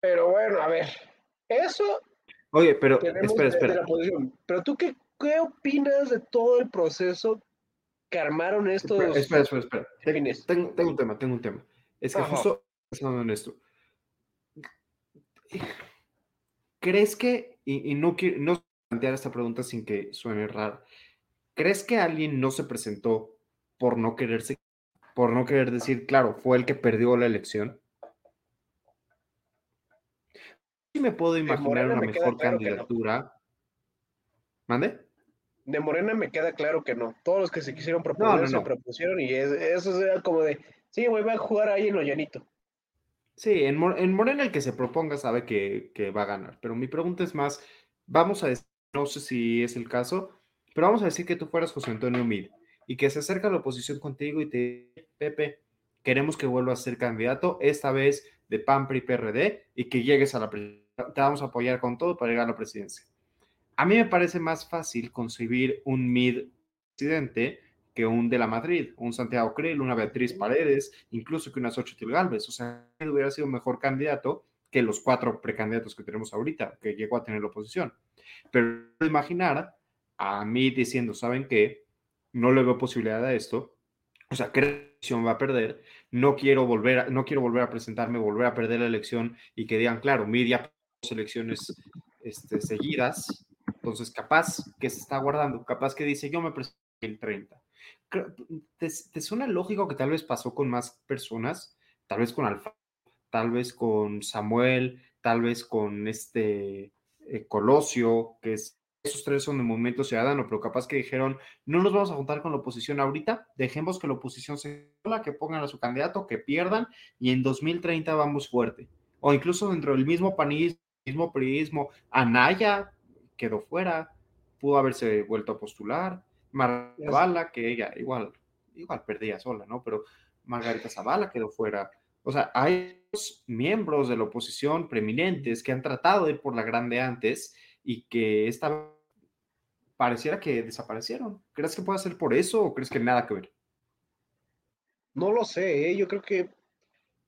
Pero bueno, a ver, eso Oye, pero espera, de- espera. la posición. Pero tú, qué, qué opinas de todo el proceso que armaron estos Espera, espera, espera. espera. Tengo, tengo un tema, tengo un tema. Es que Ajá. justo pensando en esto. ¿Crees que, y, y no quiero no plantear esta pregunta sin que suene rara, ¿crees que alguien no se presentó por no quererse, por no querer decir, claro, fue el que perdió la elección? Sí me puedo imaginar una me mejor claro que no. candidatura. ¿Mande? De Morena me queda claro que no. Todos los que se quisieron proponer no, se propusieron y es- eso era como de, sí, güey, va a jugar ahí en lo llanito. Sí, en, en Morena el que se proponga sabe que, que va a ganar, pero mi pregunta es más, vamos a decir, no sé si es el caso, pero vamos a decir que tú fueras José Antonio Mid y que se acerca la oposición contigo y te Pepe, queremos que vuelvas a ser candidato, esta vez de PAN, PRI, PRD, y que llegues a la presidencia. Te vamos a apoyar con todo para llegar a la presidencia. A mí me parece más fácil concebir un Mid presidente que un de la Madrid, un Santiago Krill, una Beatriz Paredes, incluso que una Xochitl Galvez. O sea, hubiera sido mejor candidato que los cuatro precandidatos que tenemos ahorita, que llegó a tener la oposición. Pero imaginar a mí diciendo, ¿saben qué? No le veo posibilidad a esto. O sea, creo que la elección va a perder. No quiero volver a, no quiero volver a presentarme, volver a perder la elección y que digan, claro, Media elecciones este, seguidas. Entonces, capaz que se está guardando, capaz que dice, yo me presento el 30. Creo- ¿Te, te suena lógico que tal vez pasó con más personas? Tal vez con Alfa, tal vez con Samuel, tal vez con este eh, Colosio, que es, esos tres son de Movimiento Ciudadano, pero capaz que dijeron, no nos vamos a juntar con la oposición ahorita, dejemos que la oposición se sola, que pongan a su candidato, que pierdan, y en 2030 vamos fuerte. O incluso dentro del mismo panismo, mismo priismo, Anaya quedó fuera, pudo haberse vuelto a postular, Margarita Zavala, que ella igual, igual perdía sola, ¿no? Pero Margarita Zavala quedó fuera. O sea, hay miembros de la oposición preeminentes que han tratado de ir por la grande antes y que esta pareciera que desaparecieron. ¿Crees que puede ser por eso o crees que nada que ver? No lo sé, ¿eh? yo creo que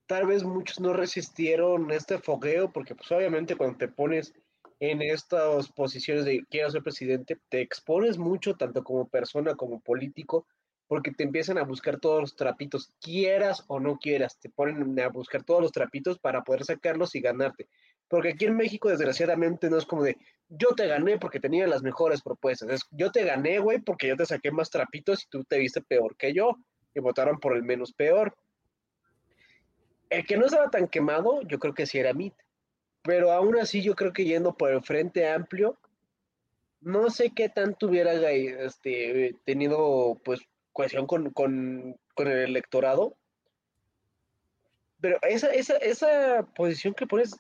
tal vez muchos no resistieron este fogueo, porque pues obviamente cuando te pones en estas posiciones de quiero ser presidente, te expones mucho tanto como persona como político, porque te empiezan a buscar todos los trapitos, quieras o no quieras, te ponen a buscar todos los trapitos para poder sacarlos y ganarte. Porque aquí en México, desgraciadamente, no es como de yo te gané porque tenía las mejores propuestas. Es yo te gané, güey, porque yo te saqué más trapitos y tú te viste peor que yo y votaron por el menos peor. El que no estaba tan quemado, yo creo que sí era Mit. Pero aún así, yo creo que yendo por el frente amplio, no sé qué tanto hubiera este, tenido pues cohesión con, con, con el electorado. Pero esa, esa, esa posición que pones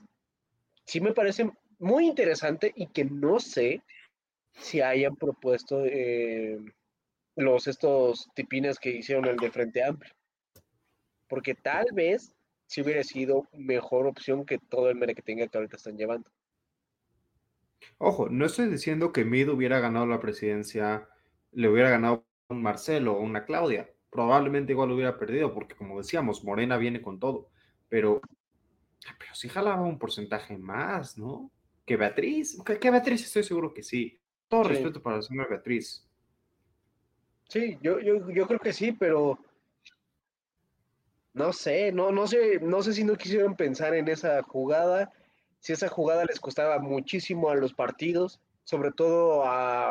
sí me parece muy interesante y que no sé si hayan propuesto eh, los estos tipines que hicieron el de Frente Amplio. Porque tal vez si hubiera sido mejor opción que todo el mere que ahorita están llevando. Ojo, no estoy diciendo que Mid hubiera ganado la presidencia, le hubiera ganado un Marcelo o una Claudia. Probablemente igual hubiera perdido, porque como decíamos, Morena viene con todo. Pero, pero sí jalaba un porcentaje más, ¿no? Que Beatriz. Que, que Beatriz estoy seguro que sí. Todo Sí. respeto para la señora Beatriz. Sí, yo, yo, yo creo que sí, pero no sé, no, no sé, no sé si no quisieron pensar en esa jugada, si esa jugada les costaba muchísimo a los partidos, sobre todo a,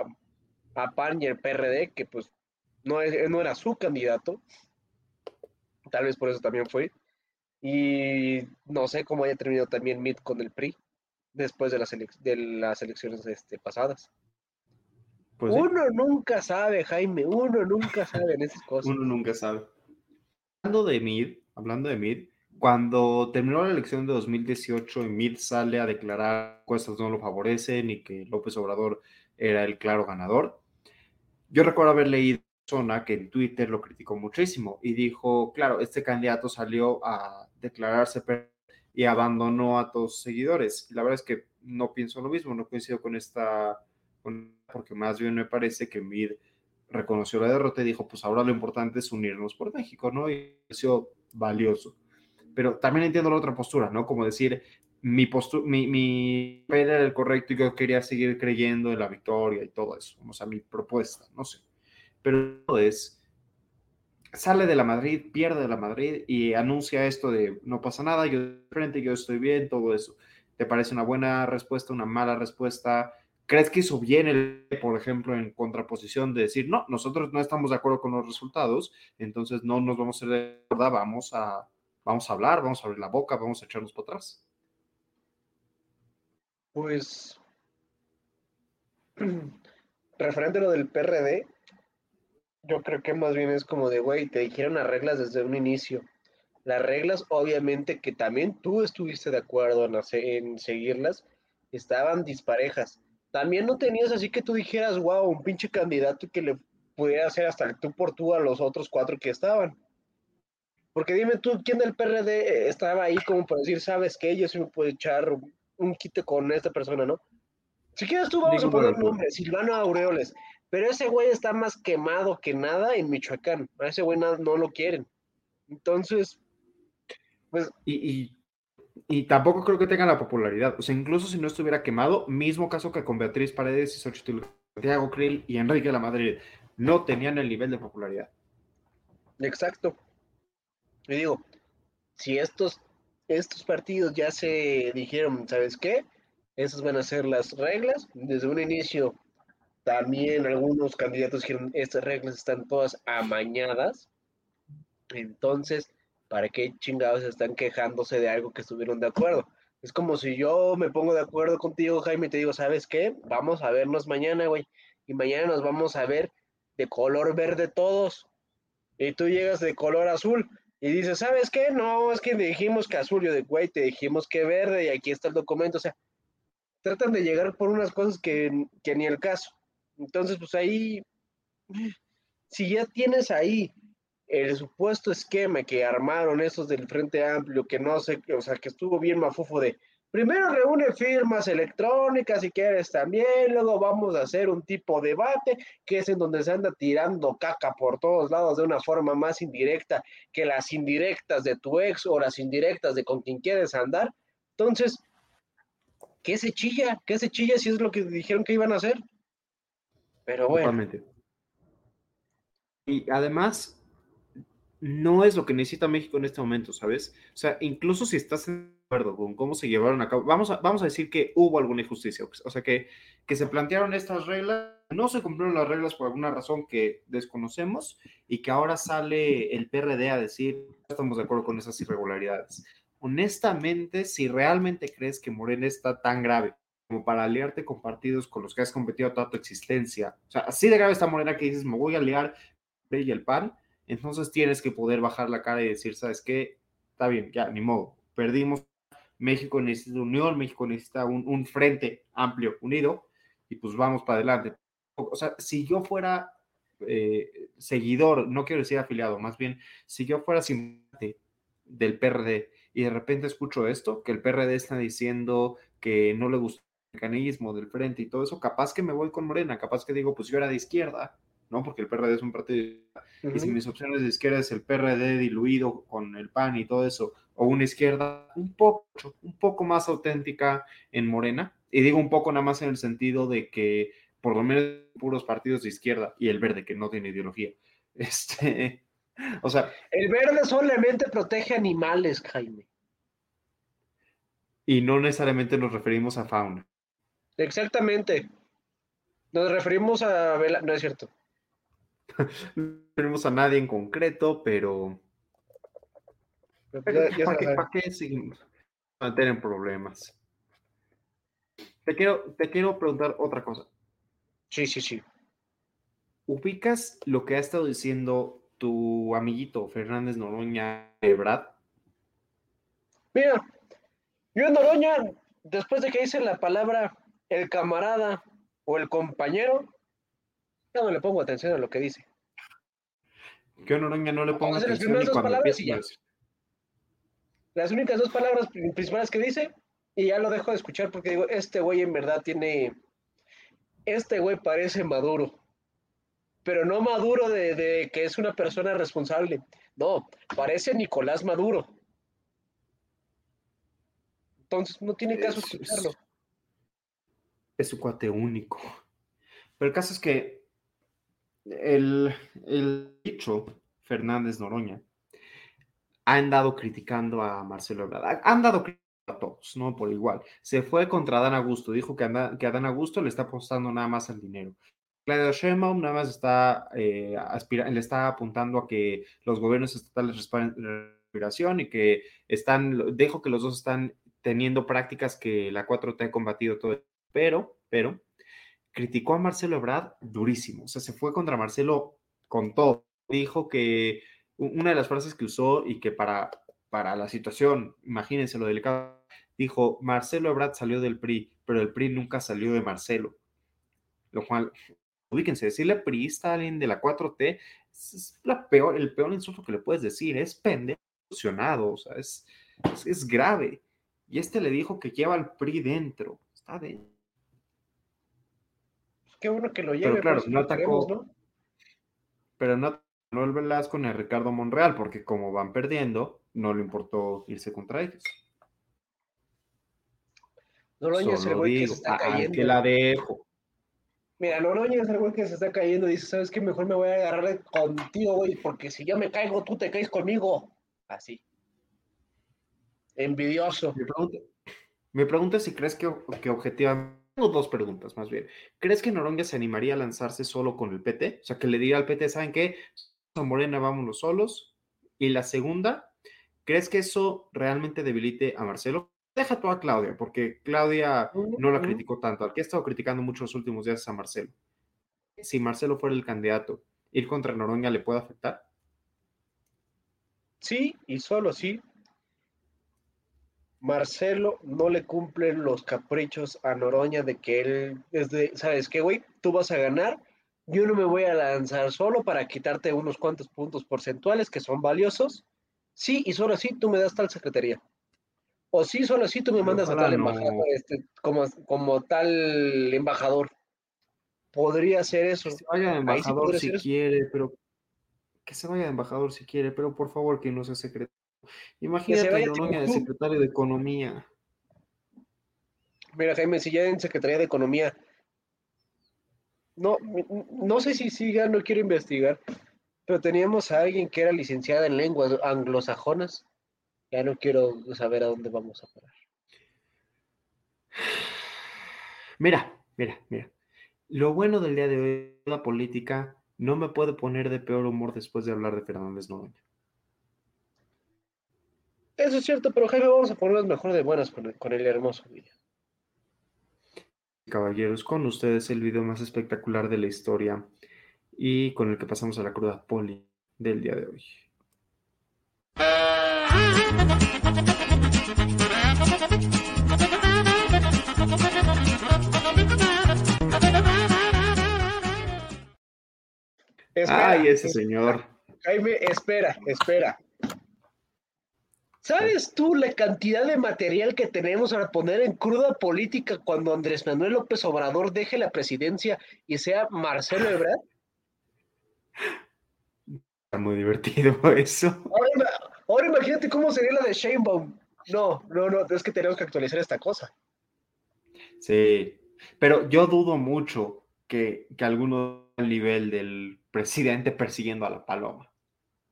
a PAN y el PRD, que pues no, es- no era su candidato, tal vez por eso también fue, y no sé cómo haya terminado también Mitt con el PRI después de las, elec- de las elecciones este, pasadas. Pues sí, Uno nunca sabe, Jaime, uno nunca sabe en esas cosas. uno nunca sabe. Hablando de Mid, hablando de Mid, cuando terminó la elección de 2018 y Mid sale a declarar que encuestas no lo favorecen y que López Obrador era el claro ganador, yo recuerdo haber leído persona que en Twitter lo criticó muchísimo y dijo, claro, este candidato salió a declararse y abandonó a todos sus seguidores. La verdad es que no pienso lo mismo, no coincido con esta, porque más bien me parece que Mid reconoció la derrota y dijo, pues ahora lo importante es unirnos por México, ¿no? Y pareció valioso. Pero también entiendo la otra postura, ¿no? Como decir, mi postura, mi, mi era el correcto y yo quería seguir creyendo en la victoria y todo eso, o sea, mi propuesta, no sé pero es, sale de la Madrid, pierde de la Madrid y anuncia esto de no pasa nada, yo frente, yo estoy bien, todo eso. ¿Te parece una buena respuesta, una mala respuesta? ¿Crees que hizo bien el, por ejemplo, en contraposición de decir, no, nosotros no estamos de acuerdo con los resultados, entonces no nos vamos a hacer de verdad, vamos a, vamos a hablar, vamos a abrir la boca, vamos a echarnos para atrás? Pues, referente a lo del PRD, yo creo que más bien es como de, güey, te dijeron las reglas desde un inicio. Las reglas, obviamente, que también tú estuviste de acuerdo en, seguirlas, estaban disparejas. También no tenías así que tú dijeras, wow, un pinche candidato que le pudiera hacer hasta el tú por tú a los otros cuatro que estaban. Porque dime tú, ¿quién del PRD estaba ahí como para decir, sabes que yo sí me puedo echar un quite con esta persona, ¿no? Si quieres tú, vamos a poner un nombre, Silvano Aureoles. Pero ese güey está más quemado que nada en Michoacán. A ese güey no, lo quieren. Entonces, pues. Y, y, tampoco creo que tenga la popularidad. O sea, incluso si no estuviera quemado, mismo caso que con Beatriz Paredes y Xochitl, Santiago Krill y Enrique la Madrid, no tenían el nivel de popularidad. Exacto. Y digo, si estos, estos partidos ya se dijeron, ¿sabes qué? Esas van a ser las reglas. Desde un inicio también algunos candidatos dijeron, estas reglas están todas amañadas. Entonces, ¿para qué chingados están quejándose de algo que estuvieron de acuerdo? Es como si yo me pongo de acuerdo contigo, Jaime, y te digo, ¿sabes qué? Vamos a vernos mañana, güey. Y mañana nos vamos a ver de color verde todos. Y tú llegas de color azul y dices, ¿sabes qué? No, es que dijimos que azul, yo de güey, te dijimos que verde y aquí está el documento. O sea, tratan de llegar por unas cosas que, que ni el caso. Entonces, pues ahí, si ya tienes ahí el supuesto esquema que armaron esos del Frente Amplio, que no sé, o sea, que estuvo bien mafufo de, primero reúne firmas electrónicas si quieres también, luego vamos a hacer un tipo de debate, que es en donde se anda tirando caca por todos lados de una forma más indirecta que las indirectas de tu ex o las indirectas de con quien quieres andar. Entonces, ¿qué se chilla? ¿Qué se chilla si es lo que dijeron que iban a hacer? Pero bueno. Y además, no es lo que necesita México en este momento, ¿sabes? O sea, incluso si estás de acuerdo con cómo se llevaron a cabo, vamos a, vamos a decir que hubo alguna injusticia, o sea, que, que se plantearon estas reglas, no se cumplieron las reglas por alguna razón que desconocemos y que ahora sale el PRD a decir, estamos de acuerdo con esas irregularidades. Honestamente, si realmente crees que Morena está tan grave como para aliarte con partidos con los que has competido toda tu existencia. O sea, así de grave esta Morena que dices, me voy a aliar y el PAN, entonces tienes que poder bajar la cara y decir, ¿sabes qué? Está bien, ya, ni modo, perdimos. México necesita unión, México necesita un, frente amplio, unido, y pues vamos para adelante. O sea, si yo fuera eh, seguidor, no quiero decir afiliado, más bien, si yo fuera simpático del PRD y de repente escucho esto, que el PRD está diciendo que no le gusta mecanismo del frente y todo eso, capaz que me voy con Morena, capaz que digo, pues yo era de izquierda, ¿no? Porque el PRD es un partido, y si mis opciones de izquierda es el PRD diluido con el PAN y todo eso, o una izquierda un poco, un poco más auténtica en Morena, y digo un poco nada más en el sentido de que por lo menos puros partidos de izquierda y el verde que no tiene ideología. Este, o sea, el verde solamente protege animales, Jaime. Y no necesariamente nos referimos a fauna. Exactamente. Nos referimos a no es cierto. no referimos a nadie en concreto, pero. ¿Para, qué, seguimos? Para tener problemas. Te quiero, te quiero preguntar otra cosa. Sí, sí, sí. ¿Ubicas lo que ha estado diciendo tu amiguito Fernández Noroña Ebrard? Mira, yo en Noroña, después de que dice la palabra el camarada o el compañero, ya no le pongo atención a lo que dice. Que no le pongo Vamos a hacer las atención cuando palabras y Las únicas dos palabras pri- principales que dice, y ya lo dejo de escuchar porque digo, este güey en verdad tiene, este güey parece maduro, pero no maduro de, de que es una persona responsable, no, parece Nicolás Maduro. Entonces no tiene caso Es- es- escucharlo. es su cuate único. Pero el caso es que el, el dicho Fernández Noroña ha andado criticando a Marcelo Ebrard. Ha- Han dado crítica a todos, ¿no? Por igual. Se fue contra Dan Augusto. Dijo que, anda- que a Dan Augusto le está apostando nada más al dinero. Claudio Sheinbaum nada más está, eh, aspira- le está apuntando a que los gobiernos estatales respiración y que están, dejo que los dos están teniendo prácticas que la 4T ha combatido todo pero, pero, criticó a Marcelo Ebrard durísimo. O sea, se fue contra Marcelo con todo. Dijo que una de las frases que usó y que para, para la situación, imagínense lo delicado, dijo, Marcelo Ebrard salió del PRI, pero el PRI nunca salió de Marcelo. Lo cual, ubíquense, decirle priista a alguien de la 4T es, la peor, el peor insulto que le puedes decir, es pendejo, o sea, es, es, es grave. Y este le dijo que lleva al PRI dentro, está dentro. Qué bueno que lo lleve. Pero claro, no queremos, atacó, ¿no? pero no Manuel Velasco ni a Ricardo Monreal, porque como van perdiendo, no le importó irse contra ellos. Noroña es el güey que se está a- al cayendo. que la dejo. Mira, Noroña es el güey que se está cayendo. Dice, ¿sabes qué? Mejor me voy a agarrar contigo, güey, porque si yo me caigo, tú te caes conmigo. Así. Envidioso. Me pregunta, me pregunta si crees que, que objetivamente. Tengo dos preguntas más bien. ¿Crees que Noroña se animaría a lanzarse solo con el PT? O sea, que le diga al PT, ¿saben qué? A Morena, vámonos solos. Y la segunda, ¿crees que eso realmente debilite a Marcelo? Deja tú a Claudia, porque Claudia no la criticó tanto. Al que he estado criticando mucho los últimos días es a Marcelo. Si Marcelo fuera el candidato, ¿ir contra Noroña le puede afectar? Sí, y solo sí. Marcelo no le cumple los caprichos a Noroña de que él es de, ¿sabes qué, güey? Tú vas a ganar. Yo no me voy a lanzar solo para quitarte unos cuantos puntos porcentuales que son valiosos. Sí, y solo así tú me das tal secretaría. O sí, solo así tú me mandas a tal no. embajador, este, como, como tal embajador. Podría ser eso. Que se vaya de sí embajador si quiere, pero que se vaya de embajador si quiere, pero por favor que no sea secretario. Imagínate Timbuktu. secretario de Economía. Mira, Jaime, si ya en Secretaría de Economía, no, no sé si siga, no quiero investigar, pero teníamos a alguien que era licenciada en lenguas anglosajonas. Ya no quiero saber a dónde vamos a parar. Mira, mira, mira. Lo bueno del día de hoy, la política no me puede poner de peor humor después de hablar de Fernández Noroña. Eso es cierto, pero Jaime, vamos a ponernos mejor de buenas con el, con el hermoso video. Caballeros, con ustedes el video más espectacular de la historia y con el que pasamos a la cruda poli del día de hoy. Espera, Ay, ese espera, señor. Jaime, espera, espera. ¿Sabes tú la cantidad de material que tenemos para poner en cruda política cuando Andrés Manuel López Obrador deje la presidencia y sea Marcelo Ebrard? Está muy divertido eso. Ahora, ima- ahora imagínate cómo sería la de Sheinbaum. No, no, no, es que tenemos que actualizar esta cosa. Sí, pero yo dudo mucho que, que alguno al nivel del presidente persiguiendo a la paloma.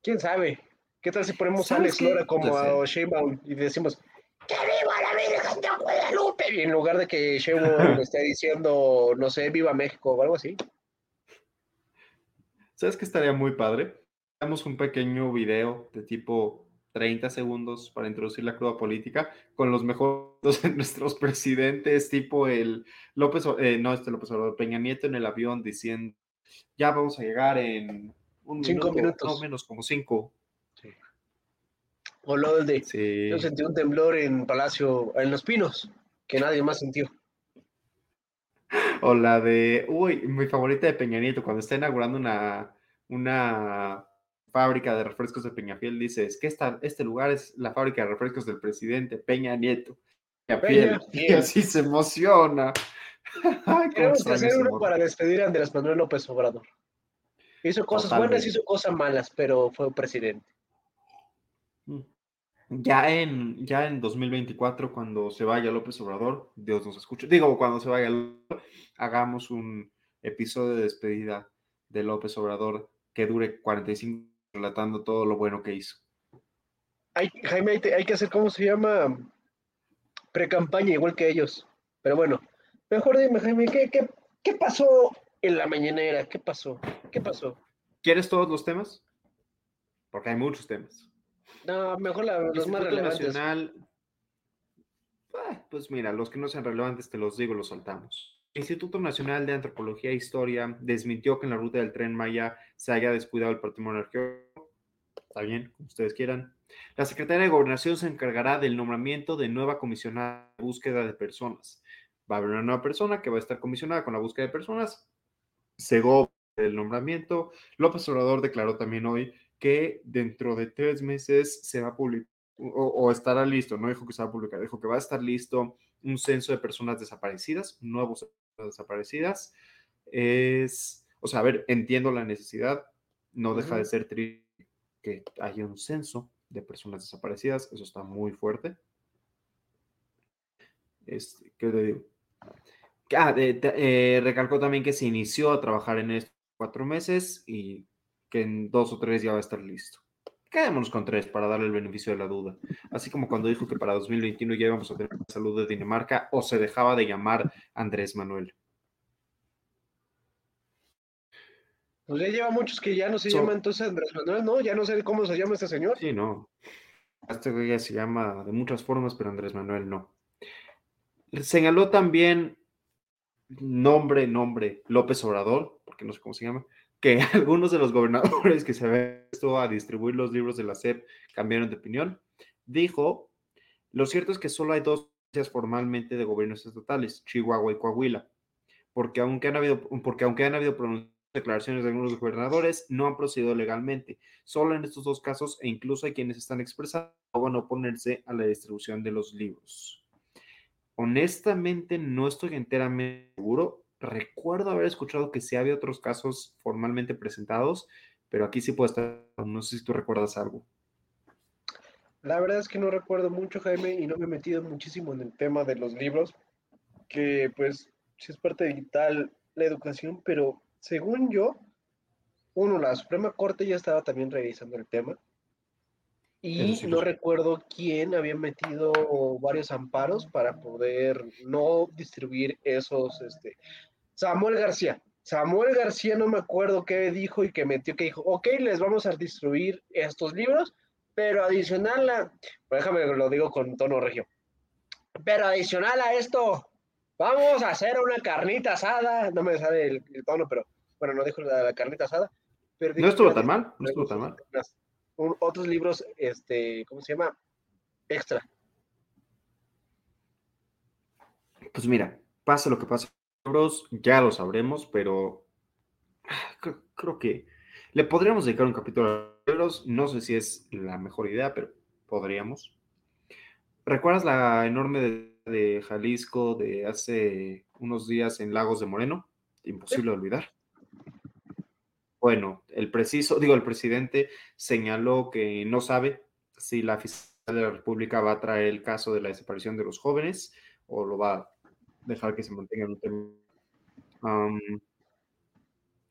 ¿Quién sabe? ¿Qué tal si ponemos a ¿Sabes Alex? Lora como a Sheinbaum y decimos ¡Que viva la Virgen de Guadalupe! Y en lugar de que Sheinbaum esté diciendo, no sé, ¡Viva México! o algo así. ¿Sabes qué estaría muy padre? Hagamos un pequeño video de tipo 30 segundos para introducir la cruda política con los mejores de nuestros presidentes, tipo el López, eh, no, este López Obrador, Peña Nieto en el avión diciendo, ya vamos a llegar en Un Cinco minuto, minutos. No menos, como cinco. O lo de, Sí. yo sentí un temblor en Palacio, en Los Pinos, que nadie más sintió. O la de, uy, mi favorita de Peña Nieto, cuando está inaugurando una, una fábrica de refrescos de Peñafiel, dice, es que esta, este lugar es la fábrica de refrescos del presidente Peña Nieto. Peñafiel. Y así se emociona. Tenemos que hacer uno para despedir a Andrés Manuel López Obrador. Hizo cosas buenas, hizo cosas malas, pero fue presidente. Ya en, ya en 2024, cuando se vaya López Obrador, Dios nos escuche. Digo, cuando se vaya, hagamos un episodio de despedida de López Obrador que dure 45 relatando todo lo bueno que hizo. Hay, Jaime, hay, que hacer, ¿cómo se llama? Pre-campaña, igual que ellos. Pero bueno, mejor dime, Jaime, ¿qué, qué, qué pasó en la mañanera? ¿Qué pasó? ¿Qué pasó? ¿Quieres todos los temas? Porque hay muchos temas. No, mejor la- los más relevantes. Nacional. Ah, Pues mira, los que no sean relevantes te los digo, los saltamos. Instituto Nacional de Antropología e Historia desmintió que en la ruta del tren Maya se haya descuidado el patrimonio arqueológico. Está bien, como ustedes quieran. La Secretaría de Gobernación se encargará del nombramiento de nueva comisionada de búsqueda de personas. Va a haber una nueva persona que va a estar comisionada con la búsqueda de personas. Segó el nombramiento. López Obrador declaró también hoy que dentro de tres meses se va a publicar o, o estará listo, no dijo que se va a publicar, dijo que va a estar listo un censo de personas desaparecidas, un nuevo censo de personas desaparecidas. Es, o sea, a ver, entiendo la necesidad, no deja de ser triste que haya un censo de personas desaparecidas, eso está muy fuerte. Este, ¿Qué te digo? Ah, de- de- eh, recalcó también que se inició a trabajar en estos cuatro meses y que en dos o tres ya va a estar listo. Quedémonos con tres para darle el beneficio de la duda. Así como cuando dijo que para 2021 ya íbamos a tener la salud de Dinamarca o se dejaba de llamar Andrés Manuel. Pues ya lleva muchos que ya no se So- llama entonces Andrés Manuel, ¿no? Ya no sé cómo se llama este señor. Sí, no. Este güey ya se llama de muchas formas, pero Andrés Manuel no. Señaló también nombre, nombre, López Obrador, porque no sé cómo se llama, que algunos de los gobernadores que se habían puesto a distribuir los libros de la SEP cambiaron de opinión. Dijo, lo cierto es que solo hay dos formalmente de gobiernos estatales, Chihuahua y Coahuila, porque aunque han habido, porque aunque han habido declaraciones de algunos gobernadores, no han procedido legalmente. Solo en estos dos casos, e incluso hay quienes están expresando van a oponerse a la distribución de los libros. Honestamente, no estoy enteramente seguro. Recuerdo haber escuchado que sí había otros casos formalmente presentados, pero aquí sí puede estar. No sé si tú recuerdas algo. La verdad es que no recuerdo mucho, Jaime, y no me he metido muchísimo en el tema de los libros, que pues sí es parte vital la educación, pero según yo, uno, la Suprema Corte ya estaba también revisando el tema, y sí no recuerdo quién había metido varios amparos para poder no distribuir esos, este, Samuel García. Samuel García no me acuerdo qué dijo y que metió, que dijo, ok, les vamos a distribuir estos libros, pero adicional a, pues déjame que lo digo con tono regio, pero adicional a esto, vamos a hacer una carnita asada, no me sale el, el tono, pero bueno, no dijo la, la carnita asada, pero No estuvo tan mal, no estuvo tan mal. unas- un- otros libros, este, ¿cómo se llama? Extra. Pues mira, pase lo que pase, libros, ya lo sabremos, pero ah, creo, creo que le podríamos dedicar un capítulo a los libros. No sé si es la mejor idea, pero podríamos. ¿Recuerdas la enorme de, de Jalisco de hace unos días en Lagos de Moreno? Imposible de olvidar. Bueno, el preciso, digo, el presidente señaló que no sabe si la Fiscalía de la República va a traer el caso de la desaparición de los jóvenes o lo va a dejar que se mantenga en un tema.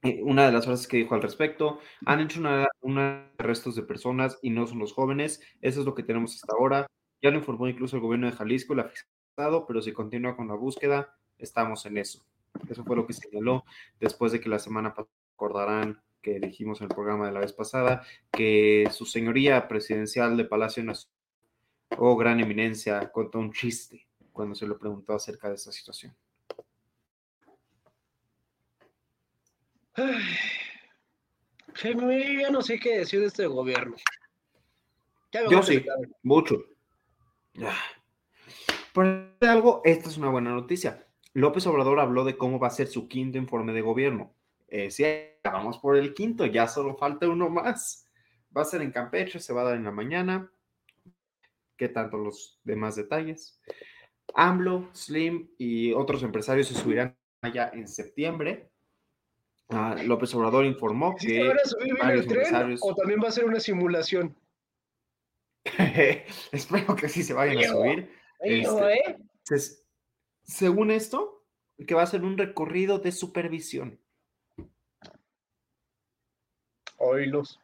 Eh, una de las frases que dijo al respecto, han hecho una, una de restos de personas y no son los jóvenes, eso es lo que tenemos hasta ahora. Ya lo informó incluso el gobierno de Jalisco la Estado, pero si continúa con la búsqueda, estamos en eso. Eso fue lo que señaló después de que la semana pasada recordarán que dijimos en el programa de la vez pasada que su señoría presidencial de Palacio Nacional o gran eminencia contó un chiste cuando se le preguntó acerca de esta situación. Yo ya no sé qué decir de este gobierno. Yo sí, mucho. Por algo, esta es una buena noticia. López Obrador habló de cómo va a ser su quinto informe de gobierno. Eh, ya vamos por el quinto, ya solo falta uno más. Va a ser en Campeche, se va a dar en la mañana. ¿Qué tanto los demás detalles? AMLO, Slim y otros empresarios se subirán allá en septiembre. Ah, López Obrador informó ¿Sí que van a subir varios el tren empresarios- o también va a ser una simulación? espero que sí se vayan a subir. Este, según esto, que va a ser un recorrido de supervisión. Oílos.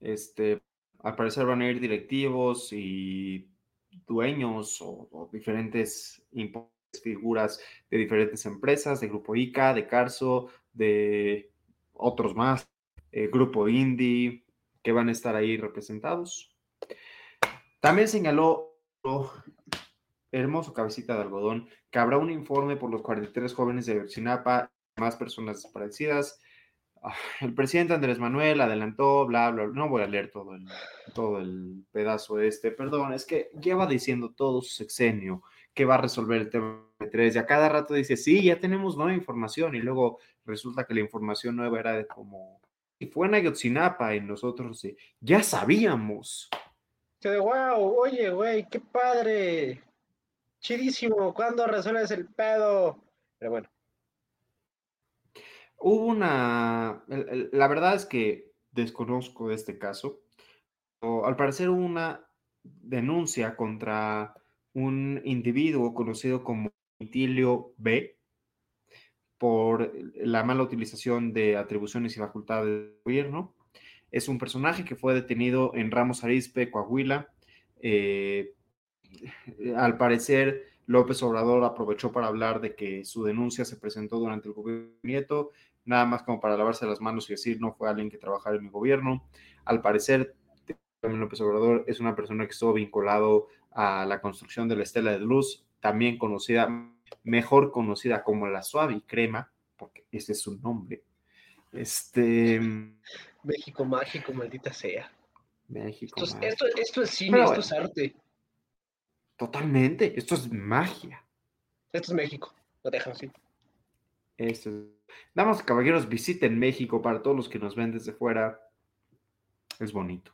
Este, al parecer van a ir directivos y dueños o, diferentes figuras de diferentes empresas, de Grupo ICA, de Carso, de otros más, eh, Grupo Indie, que van a estar ahí representados. También señaló hermoso cabecita de algodón que habrá un informe por los 43 jóvenes de Ayotzinapa, más personas desaparecidas. Ah, El presidente Andrés Manuel adelantó, bla, bla, bla. No voy a leer todo el, todo el pedazo este, perdón, es que lleva diciendo todo su sexenio que va a resolver el tema de tres y a cada rato dice, sí, ya tenemos nueva información y luego resulta que la información nueva era de como, y fue en Ayotzinapa y nosotros sí, ya sabíamos. De wow, oye, güey, qué padre. Chidísimo, ¿cuándo resuelves el pedo? Pero bueno, Hubo una, la verdad es que desconozco de este caso. al parecer hubo una denuncia contra un individuo conocido como Itilio B por la mala utilización de atribuciones y facultades del gobierno. Es un personaje que fue detenido en Ramos Arizpe, Coahuila. Eh, al parecer, López Obrador aprovechó para hablar de que su denuncia se presentó durante el gobierno Nieto, nada más como para lavarse las manos y decir no fue alguien que trabajara en mi gobierno. Al parecer, también López Obrador es una persona que estuvo vinculado a la construcción de la Estela de Luz, también conocida, mejor conocida como la Suave y Crema, porque ese es su nombre. Este, México mágico, maldita sea. México. Esto es, esto, esto es cine, Pero esto es arte. Totalmente, esto es magia. Esto es México. Lo dejan así. Esto es- Damas y caballeros, visiten México para todos los que nos ven desde fuera. Es bonito.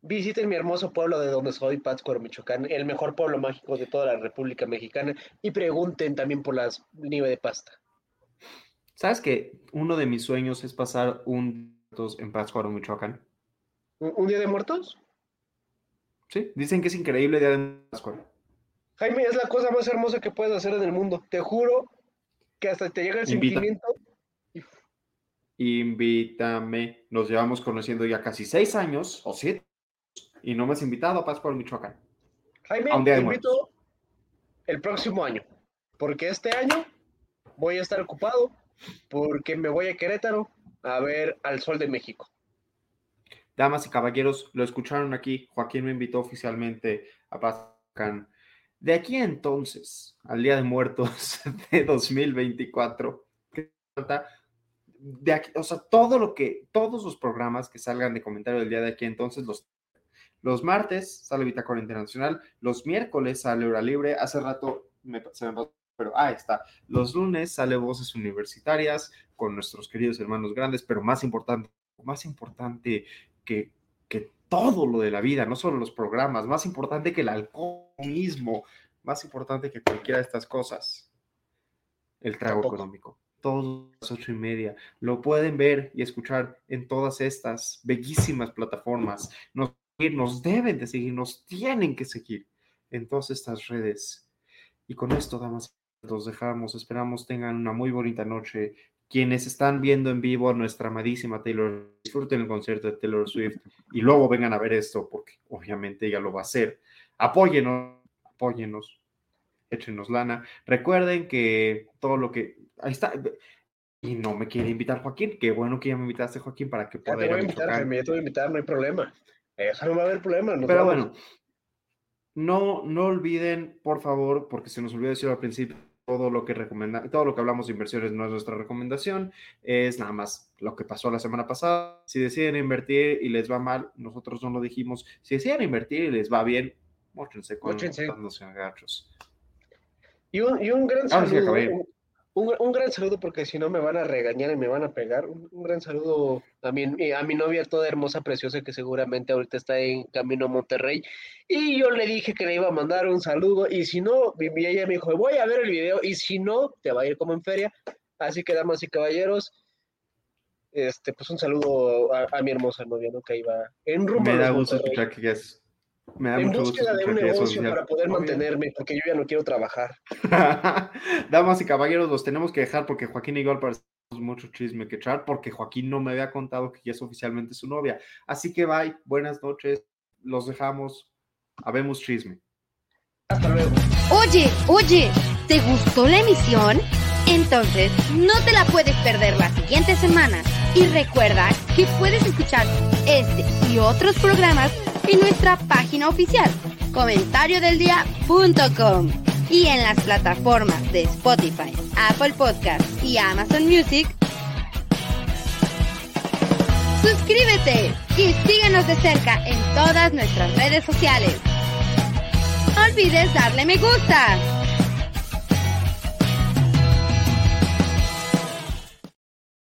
Visiten mi hermoso pueblo de donde soy, Pátzcuaro, Michoacán, el mejor pueblo mágico de toda la República Mexicana. Y pregunten también por las nieve de pasta. ¿Sabes que uno de mis sueños es pasar un en Pátzcuaro, Michoacán? ¿Un, un día de muertos? Sí, dicen que es increíble el día de Pátzcuaro. Jaime, es la cosa más hermosa que puedes hacer en el mundo. Te juro que hasta te llega el Invita. sentimiento. Invítame. Nos llevamos conociendo ya casi seis años o siete y no me has invitado a Pátzcuaro, Michoacán. Jaime, A un día te invito el próximo año. Porque este año voy a estar ocupado porque me voy a Querétaro a ver al Sol de México. Damas y caballeros, lo escucharon aquí. Joaquín me invitó oficialmente a Pátzcuaro. De aquí entonces, al Día de Muertos de 2024, ¿qué falta? De aquí, o sea, todo lo que, todos los programas que salgan de comentario del día de aquí entonces, los, los martes sale Bitácora Internacional, los miércoles sale Hora Libre, hace rato me, se me pasó, pero ahí está. Los lunes sale Voces Universitarias con nuestros queridos hermanos grandes, pero más importante, más importante que, que todo lo de la vida, no solo los programas, más importante que el alcohol mismo, más importante que cualquiera de estas cosas, el trago Tampoco. económico. Todos las ocho y media. Lo pueden ver y escuchar en todas estas bellísimas plataformas. Nos, nos deben de seguir, nos tienen que seguir en todas estas redes. Y con esto, damas, los dejamos. Esperamos tengan una muy bonita noche. Quienes están viendo en vivo a nuestra amadísima Taylor, disfruten el concierto de Taylor Swift y luego vengan a ver esto, porque obviamente ella lo va a hacer. Apóyenos, apóyenos, échenos lana. Recuerden que todo lo que. Ahí está. Y no me quiere invitar Joaquín. Qué bueno que ya me invitaste, Joaquín, para que Ya pueda te ir voy a invitar, ya te voy a invitar, no hay problema. Eso no va a haber problema. Pero vamos. bueno, no, no olviden, por favor, porque se nos olvidó decirlo al principio, todo lo que recomenda, todo lo que hablamos de inversiones no es nuestra recomendación, es nada más lo que pasó la semana pasada. Si deciden invertir y les va mal, nosotros no lo dijimos. Si deciden invertir y les va bien, móchense con los gachos. Y un, y un gran sí, saludo. Un, un gran saludo porque si no me van a regañar y me van a pegar. Un, un gran saludo a mi, a mi novia toda hermosa, preciosa, que seguramente ahorita está en camino a Monterrey. Y yo le dije que le iba a mandar un saludo. Y si no, y ella me dijo, voy a ver el video. Y si no, te va a ir como en feria. Así que, damas y caballeros, este, pues un saludo a, a mi hermosa novia, ¿no? Que iba en rumbo Me da gusto escuchar que ya es. Me da En mucho gusto de un negocio para poder mantenerme, porque yo ya no quiero trabajar. Damas y caballeros, los tenemos que dejar porque Joaquín y yo al parecer tenemos mucho chisme que echar porque Joaquín no me había contado que ya es oficialmente su novia. Así que bye, buenas noches, los dejamos, habemos chisme. Hasta luego. Oye, oye, ¿te gustó la emisión? Entonces, no te la puedes perder la siguiente semana. Y recuerda que puedes escuchar este y otros programas en nuestra página oficial, comentariodeldia.com y en las plataformas de Spotify, Apple Podcast y Amazon Music. Suscríbete y síguenos de cerca en todas nuestras redes sociales. No olvides darle me gusta.